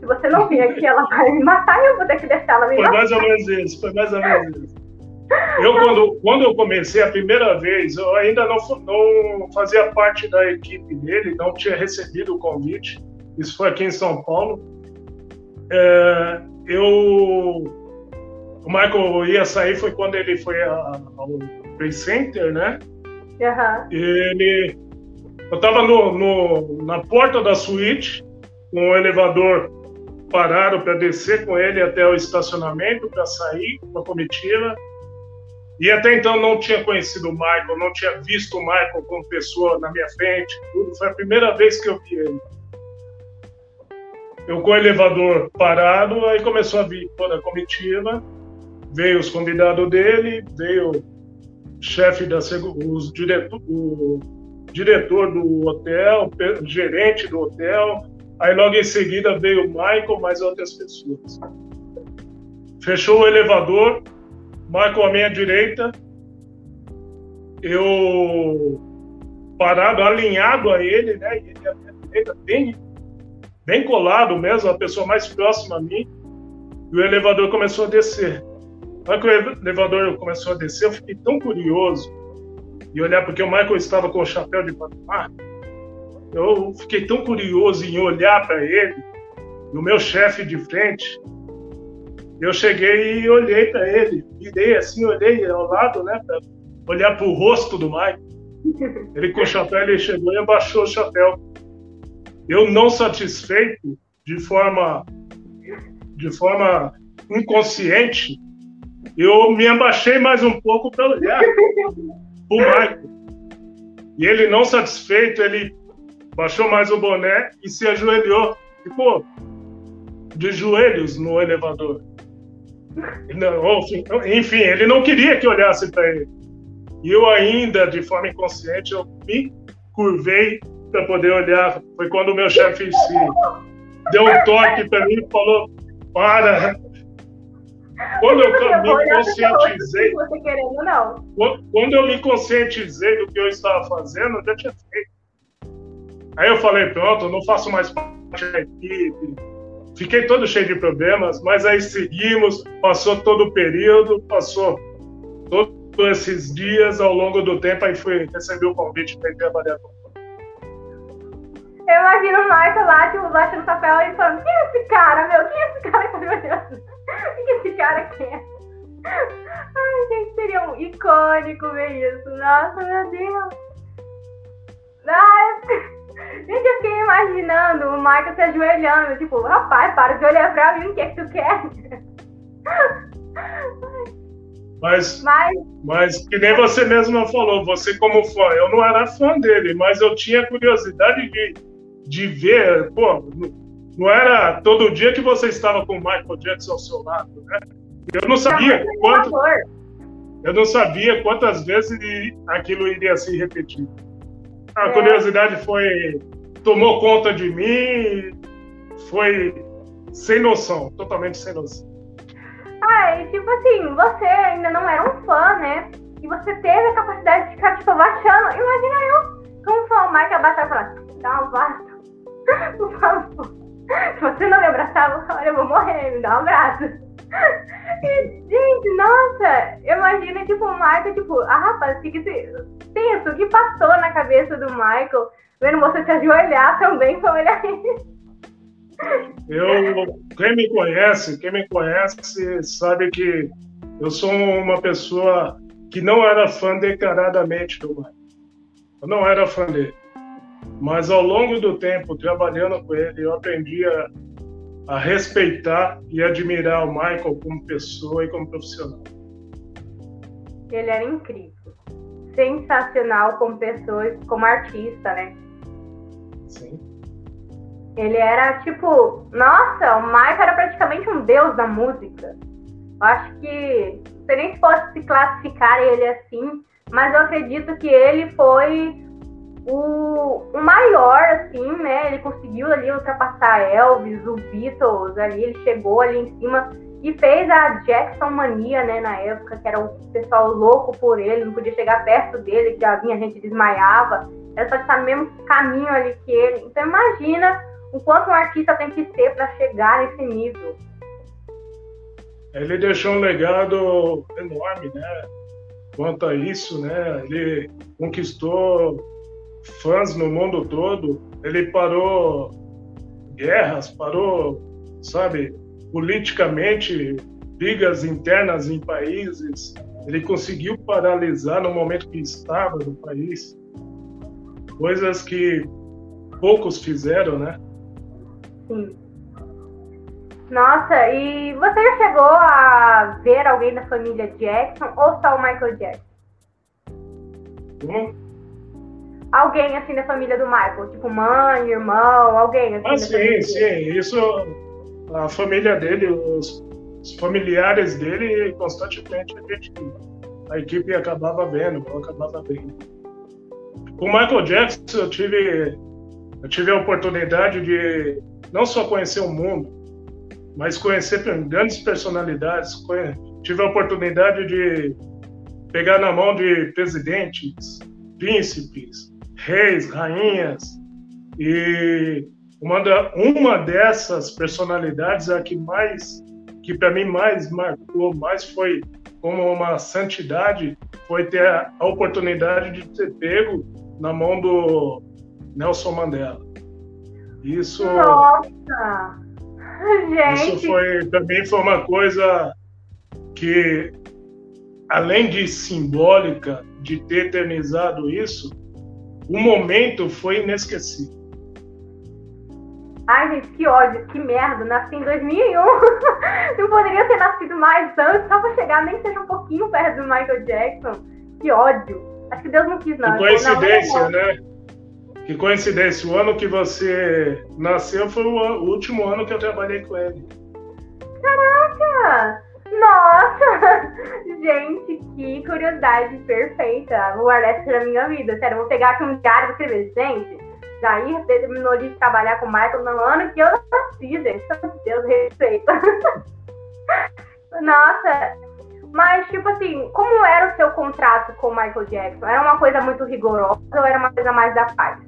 Se você não vir aqui, ela vai me matar e eu vou ter que deixar ela me foi matar. Foi mais ou menos isso, foi mais ou menos isso. Eu, quando, quando eu comecei a primeira vez, eu ainda não, não fazia parte da equipe dele, não tinha recebido o convite. Isso foi aqui em São Paulo. É, eu, o Michael ia sair foi quando ele foi ao Play Center, né? Uhum. Ele, eu estava no, no, na porta da suíte, com o elevador parado para descer com ele até o estacionamento para sair com a comitiva. E até então não tinha conhecido o Michael, não tinha visto o Michael como pessoa na minha frente, tudo. Foi a primeira vez que eu vi ele. Eu com o elevador parado, aí começou a vir toda a comitiva, veio os convidados dele, veio o chefe da os diretor, o diretor do hotel, o gerente do hotel, aí logo em seguida veio o Michael, mais outras pessoas. Fechou o elevador, Michael à minha direita, eu parado, alinhado a ele, né? Ele à minha direita, bem, bem colado mesmo, a pessoa mais próxima a mim. E o elevador começou a descer. Na que o elevador começou a descer, eu fiquei tão curioso e olhar, porque o Michael estava com o chapéu de Panamá. Eu fiquei tão curioso em olhar para ele, e o meu chefe de frente, eu cheguei e olhei para ele, virei assim, olhei ao lado, né, para olhar para o rosto do Mike. Ele com o chapéu, ele chegou e abaixou o chapéu. Eu não satisfeito, de forma, de forma inconsciente, eu me abaixei mais um pouco para olhar o Michael. E ele não satisfeito, ele baixou mais o boné e se ajoelhou. Ficou de joelhos no elevador. Não, enfim, ele não queria que olhasse para ele. E eu ainda, de forma inconsciente, eu me curvei para poder olhar. Foi quando o meu chefe se deu um toque para mim e falou: para. Quando eu me conscientizei. Quando eu me conscientizei do que eu estava fazendo, eu já tinha feito. Aí eu falei: pronto, não faço mais parte da equipe fiquei todo cheio de problemas, mas aí seguimos, passou todo o período, passou todos esses dias ao longo do tempo, aí fui receber o convite para ir trabalhar com eu imagino o Michael lá, tipo, baixando papel e falando, quem é esse cara, meu? Quem é esse cara que tá me olhando? Quem é esse cara quem é? Ai, gente, seria um icônico ver isso. Nossa, meu Deus. Ai, gente, eu fiquei imaginando o Michael se ajoelhando, tipo, rapaz, para de olhar pra mim, o que é que tu quer? Mas, mas, mas que nem você mesmo falou, você como fã, eu não era fã dele, mas eu tinha curiosidade de de ver, pô, não era todo dia que você estava com o Michael Jackson ao seu lado, né? Eu não sabia quanto, eu não sabia quantas vezes aquilo iria se repetir. A é. curiosidade foi tomou conta de mim, foi sem noção, totalmente sem noção. Ah, e tipo assim, você ainda não era um fã, né? E você teve a capacidade de ficar, tipo, abaixando. Imagina eu, como fã, o Michael abaixar e falar, dá um abraço por favor. Se você não me abraçar, eu vou morrer, me dá um abraço. Gente, nossa, imagina, tipo, o Michael, tipo, ah, rapaz, que, que pensa, o que passou na cabeça do Michael, vendo você se ajoelhar também pra olhar. Eu, quem me conhece, quem me conhece sabe que eu sou uma pessoa que não era fã declaradamente do Michael. Eu não era fã dele. Mas ao longo do tempo, trabalhando com ele, eu aprendi a, a respeitar e admirar o Michael como pessoa e como profissional. Ele era incrível. Sensacional como pessoa e como artista, né? Sim. Ele era tipo, nossa, o Michael era praticamente um deus da música. Eu acho que não sei nem se posso se classificar ele assim, mas eu acredito que ele foi o, o maior, assim, né? Ele conseguiu ali ultrapassar Elvis, o Beatles ali, ele chegou ali em cima e fez a Jackson Mania, né, na época, que era o pessoal louco por ele, não podia chegar perto dele, que já vinha, a gente desmaiava. Era só estar no mesmo caminho ali que ele. Então imagina o quanto um artista tem que ser para chegar nesse nível. Ele deixou um legado enorme, né? Quanto a isso, né? Ele conquistou fãs no mundo todo. Ele parou guerras, parou, sabe, politicamente brigas internas em países. Ele conseguiu paralisar no momento que estava no país coisas que poucos fizeram, né? Sim. Nossa, e você já chegou a ver alguém da família Jackson ou só o Michael Jackson? Como? Alguém assim da família do Michael, tipo mãe, irmão, alguém assim. Ah, sim, sim. Isso, a família dele, os, os familiares dele, constantemente a gente, a equipe acabava vendo, acabava vendo. Com o Michael Jackson, eu tive, eu tive a oportunidade de não só conhecer o mundo, mas conhecer grandes personalidades. Tive a oportunidade de pegar na mão de presidentes, príncipes, reis, rainhas, e uma, da, uma dessas personalidades, a que mais, que para mim mais marcou, mais foi como uma santidade, foi ter a, a oportunidade de ter pego na mão do Nelson Mandela. Isso. Nossa! Gente. Isso foi também foi uma coisa que, além de simbólica, de ter eternizado isso, o momento foi inesquecível. Ai, gente, que ódio, que merda. Nasci em 2001. Não poderia ter nascido mais antes, só pra chegar nem seja um pouquinho perto do Michael Jackson. Que ódio. Acho que Deus não quis, não. Que coincidência, né? Que coincidência. O ano que você nasceu foi o último ano que eu trabalhei com ele. Caraca! Nossa! Gente, que curiosidade perfeita. Vou guardar isso na minha vida. Sério, vou pegar aqui um diário e escrever. Gente, Jair terminou de trabalhar com o Michael no ano que eu nasci, gente. Deus respeita. Nossa! Mas, tipo assim, como era o seu contrato com o Michael Jackson? Era uma coisa muito rigorosa ou era uma coisa mais da paz?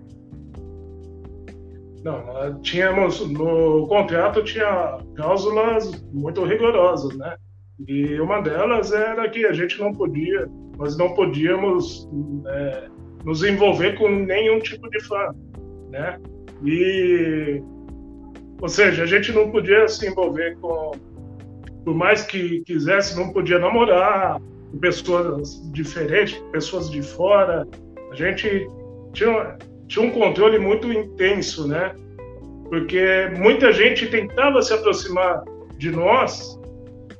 Não, tínhamos no contrato tinha cláusulas muito rigorosas, né? E uma delas era que a gente não podia, nós não podíamos é, nos envolver com nenhum tipo de fã, né? E, ou seja, a gente não podia se envolver com, por mais que quisesse, não podia namorar com pessoas diferentes, pessoas de fora. A gente tinha, tinha um controle muito intenso, né? Porque muita gente tentava se aproximar de nós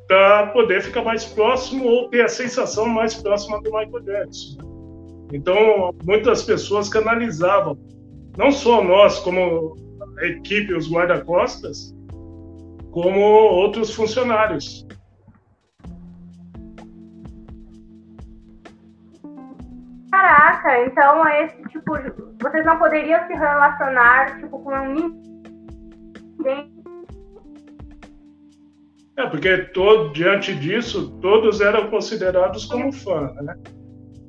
para poder ficar mais próximo ou ter a sensação mais próxima do Michael Jackson. Então, muitas pessoas canalizavam, não só nós, como a equipe, os guarda-costas, como outros funcionários. Caraca, então é esse tipo, vocês não poderiam se relacionar tipo com ninguém é, porque todo, diante disso, todos eram considerados como fã, né?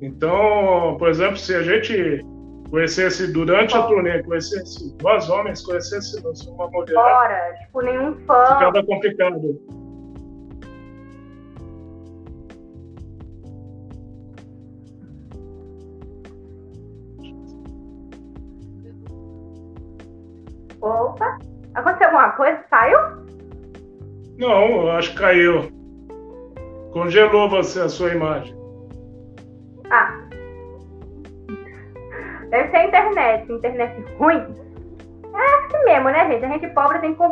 Então, por exemplo, se a gente conhecesse durante a turnê, conhecesse nós homens, conhecesse uma mulher. Fora, tipo, nenhum fã. Ficava complicado. Opa! Aconteceu alguma coisa? Saiu? Não, acho que caiu. Congelou você a sua imagem. Ah. Deve ser a internet. Internet ruim. É assim mesmo, né, gente? A gente pobre tem que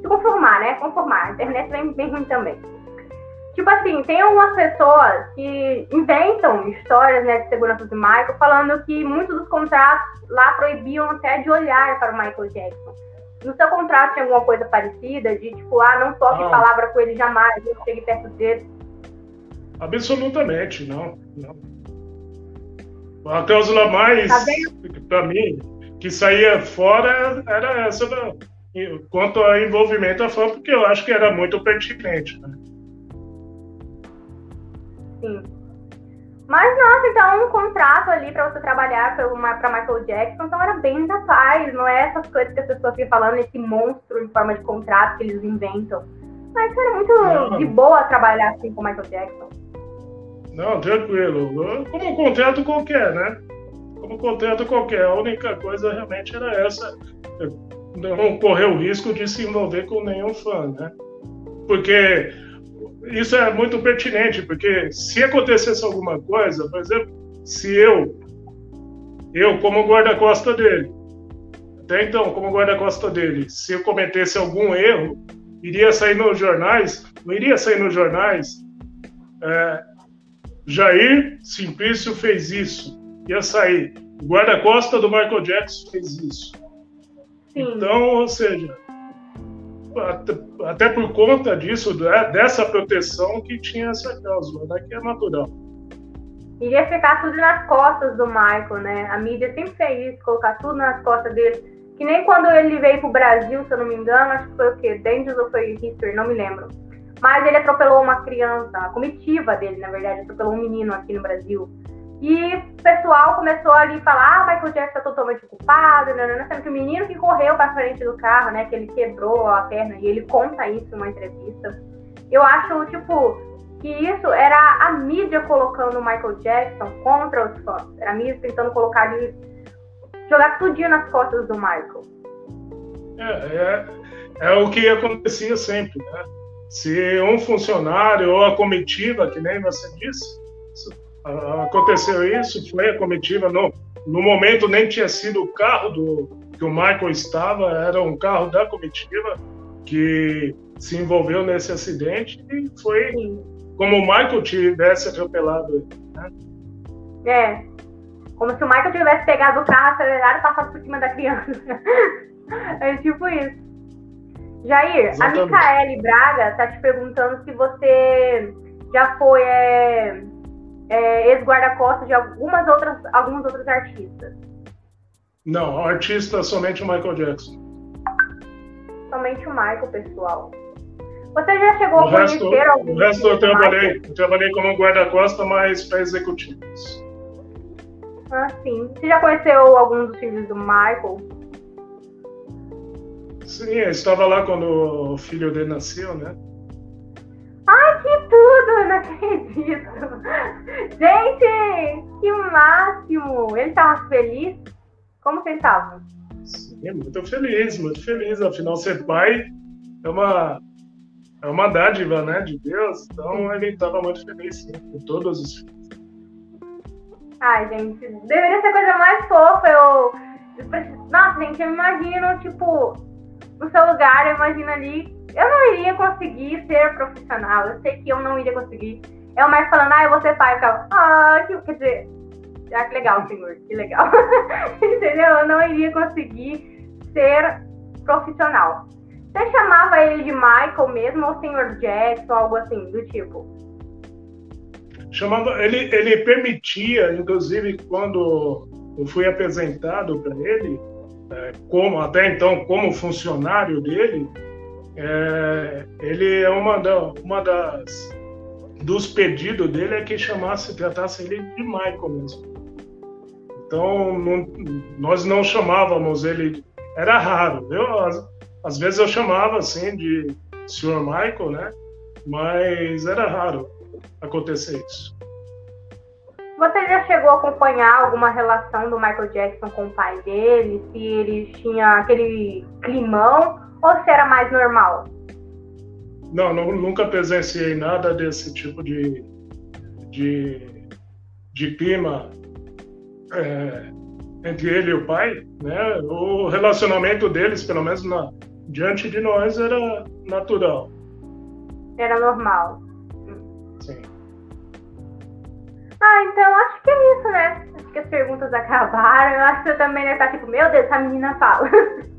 se conformar, né? Conformar. A internet vem bem ruim também. Tipo assim, tem algumas pessoas que inventam histórias né, de segurança do Michael, falando que muitos dos contratos lá proibiam até de olhar para o Michael Jackson. No seu contrato tinha alguma coisa parecida, de tipo, ah, não toque palavra com ele jamais, não chegue perto dele? Absolutamente, não. não. A cláusula mais, tá para mim, que saía fora era essa da, quanto ao envolvimento a fã, porque eu acho que era muito pertinente. Né? Sim. Mas, nossa, então um contrato ali para você trabalhar para Michael Jackson, então era bem da paz, não é essas coisas que as pessoas ficam falando, esse monstro em forma de contrato que eles inventam. Mas era muito não. de boa trabalhar assim com Michael Jackson. Não, tranquilo. Como um contrato qualquer, né? Como um contrato qualquer. A única coisa realmente era essa. Não correr o risco de se envolver com nenhum fã, né? Porque isso é muito pertinente, porque se acontecesse alguma coisa, por exemplo, se eu, eu como guarda-costa dele, até então, como guarda-costa dele, se eu cometesse algum erro, iria sair nos jornais, não iria sair nos jornais, é, Jair Simplício fez isso, ia sair. O guarda-costa do Michael Jackson fez isso. Sim. Então, ou seja, até por conta disso, né, dessa proteção que tinha essa cláusula, né, que é natural. Iria ficar tudo nas costas do Michael, né? A mídia sempre fez isso, colocar tudo nas costas dele. Que nem quando ele veio pro Brasil, se eu não me engano, acho que foi o quê? Dangerous ou foi History, não me lembro. Mas ele atropelou uma criança, a comitiva dele, na verdade, atropelou um menino aqui no Brasil. E o pessoal começou ali a falar, ah, Michael Jackson é totalmente culpado, não, não, sendo que o menino que correu para frente do carro, né, que ele quebrou a perna, e ele conta isso em uma entrevista. Eu acho, tipo, que isso era a mídia colocando o Michael Jackson contra os fãs. Era a mídia tentando colocar ali, jogar tudinho nas costas do Michael. É, é, é o que acontecia sempre, né? Se um funcionário ou a comitiva, que nem você disse, aconteceu isso, foi a comitiva. No, no momento nem tinha sido o carro do, que o Michael estava, era um carro da comitiva que se envolveu nesse acidente e foi como o Michael tivesse atropelado ele. Né? É, como se o Michael tivesse pegado o carro acelerado e passado por cima da criança. é tipo isso. Jair, Exatamente. a Micaele Braga tá te perguntando se você já foi é, é, ex-guarda-costas de algumas outras, alguns outros artistas? Não, artista somente o Michael Jackson. Somente o Michael, pessoal. Você já chegou o a resto, conhecer algum? O resto eu trabalhei, eu trabalhei como guarda-costa, mas para executivos. Ah, sim. Você já conheceu algum dos filhos do Michael? Sim, eu estava lá quando o filho dele nasceu, né? Ai, que tudo! Não acredito! Gente, que máximo! Ele estava feliz? Como vocês estavam? Sim, muito feliz, muito feliz. Afinal, ser pai é uma, é uma dádiva, né, de Deus. Então, ele estava muito feliz, sim, com todos os filhos. Ai, gente, deveria ser a coisa mais fofa. Eu, nossa, gente, eu imagino, tipo, no seu lugar, eu imagino ali. Eu não iria conseguir ser profissional. Eu sei que eu não iria conseguir. É o mais falando, ah, eu vou ser pai. Eu ficava, ah, que, quer dizer, ah, que legal, senhor, que legal. Entendeu? Eu não iria conseguir ser profissional. Você chamava ele de Michael mesmo ou senhor Jackson, algo assim, do tipo? Chamava, ele, ele permitia, inclusive, quando eu fui apresentado para ele, é, como até então como funcionário dele, é, ele é uma, da, uma das dos pedidos dele é que chamasse, tratasse ele de Michael mesmo. Então não, nós não chamávamos ele, era raro, viu? Às, às vezes eu chamava assim de Sr. Michael, né? Mas era raro acontecer isso. Você já chegou a acompanhar alguma relação do Michael Jackson com o pai dele? Se ele tinha aquele climão ou se era mais normal? Não, não nunca presenciei nada desse tipo de, de, de clima é, entre ele e o pai. Né? O relacionamento deles, pelo menos na, diante de nós, era natural. Era normal. Sim. Ah, então acho que é isso, né? Acho que as perguntas acabaram. Eu acho que você também deve estar tipo, meu Deus, essa menina fala.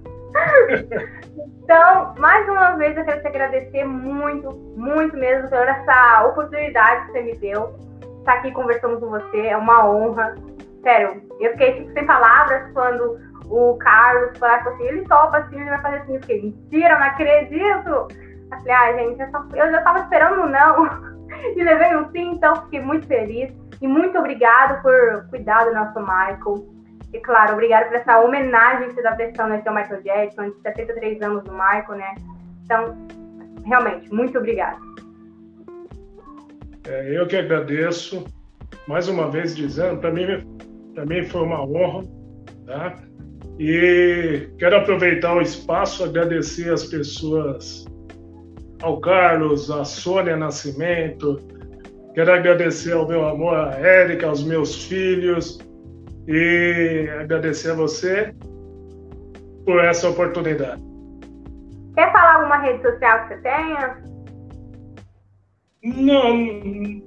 então, mais uma vez eu quero te agradecer muito, muito mesmo por essa oportunidade que você me deu. Estar aqui conversando com você, é uma honra. Sério, eu fiquei tipo, sem palavras quando o Carlos falou assim, ele topa assim, ele vai fazer assim. Eu fiquei, mentira, não acredito. Eu falei, ah, gente, eu, só, eu já tava esperando não. E levei um sim, então fiquei muito feliz. E muito obrigado por cuidar do nosso Michael. E claro, obrigado por essa homenagem que você está prestando ao Michael Jackson, de 73 anos do Michael, né? Então, realmente, muito obrigado. É, eu que agradeço, mais uma vez dizendo, para mim, mim foi uma honra, tá? E quero aproveitar o espaço, agradecer as pessoas, ao Carlos, a Sônia Nascimento, Quero agradecer ao meu amor, a Érica, aos meus filhos e agradecer a você por essa oportunidade. Quer falar alguma rede social que você tenha? Não,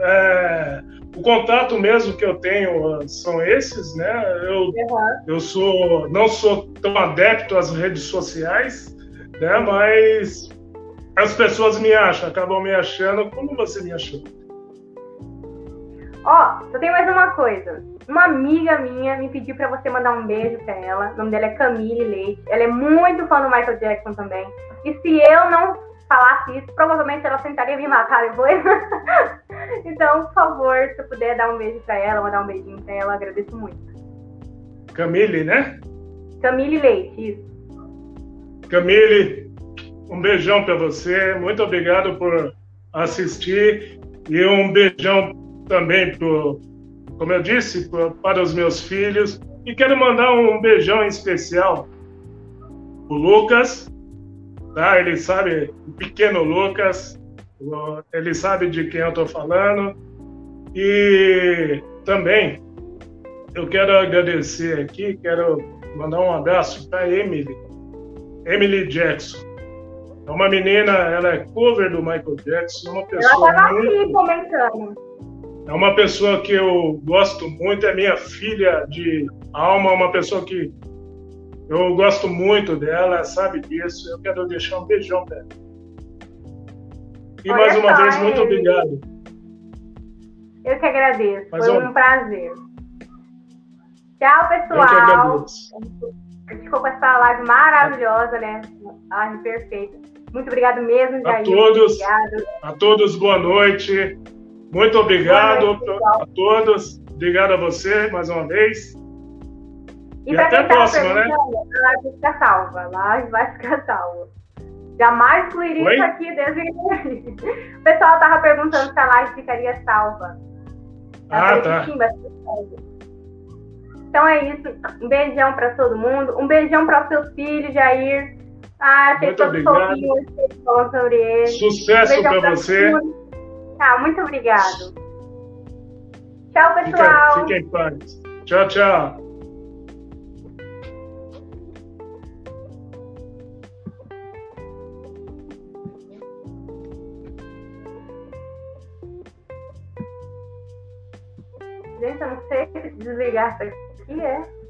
é, o contato mesmo que eu tenho são esses, né? Eu, uhum. eu sou, não sou tão adepto às redes sociais, né? Mas as pessoas me acham, acabam me achando como você me achou. Ó, oh, eu tenho mais uma coisa. Uma amiga minha me pediu para você mandar um beijo para ela. O nome dela é Camille Leite. Ela é muito fã do Michael Jackson também. E se eu não falasse isso, provavelmente ela tentaria me matar depois. então, por favor, se eu puder dar um beijo para ela, mandar um beijinho para ela, agradeço muito. Camille, né? Camille Leite, isso. Camille, um beijão para você. Muito obrigado por assistir e um beijão também, pro, como eu disse, pro, para os meus filhos. E quero mandar um beijão especial o Lucas, tá? Ele sabe, o pequeno Lucas, ele sabe de quem eu estou falando. E também eu quero agradecer aqui, quero mandar um abraço para Emily, Emily Jackson. É uma menina, ela é cover do Michael Jackson, uma pessoa. Ela estava aqui comentando. É uma pessoa que eu gosto muito, é minha filha de alma, uma pessoa que eu gosto muito dela, sabe disso. Eu quero deixar um beijão para ela. E Olha mais uma vez, muito obrigado. Eu que agradeço, foi um... um prazer. Tchau, pessoal. A gente ficou com essa live maravilhosa, né? Live perfeita. Muito obrigado mesmo, Jair. A todos, obrigado. a todos, boa noite. Muito obrigado a todos. Obrigado a você mais uma vez. E, e até tá próxima, né? a live vai ficar salva. A live vai ficar salva. Jamais excluiria isso aqui desde O pessoal tava perguntando se a live ficaria salva. Ah, tá. Então é isso. Um beijão pra todo mundo. Um beijão para os seus filhos, Jair. Ah, muito obrigado. falando sobre ele. Sucesso um para você. Tá, muito obrigado. Tchau, pessoal. Fiquem em paz. Tchau, tchau. Gente, eu não sei desligar isso aqui, é?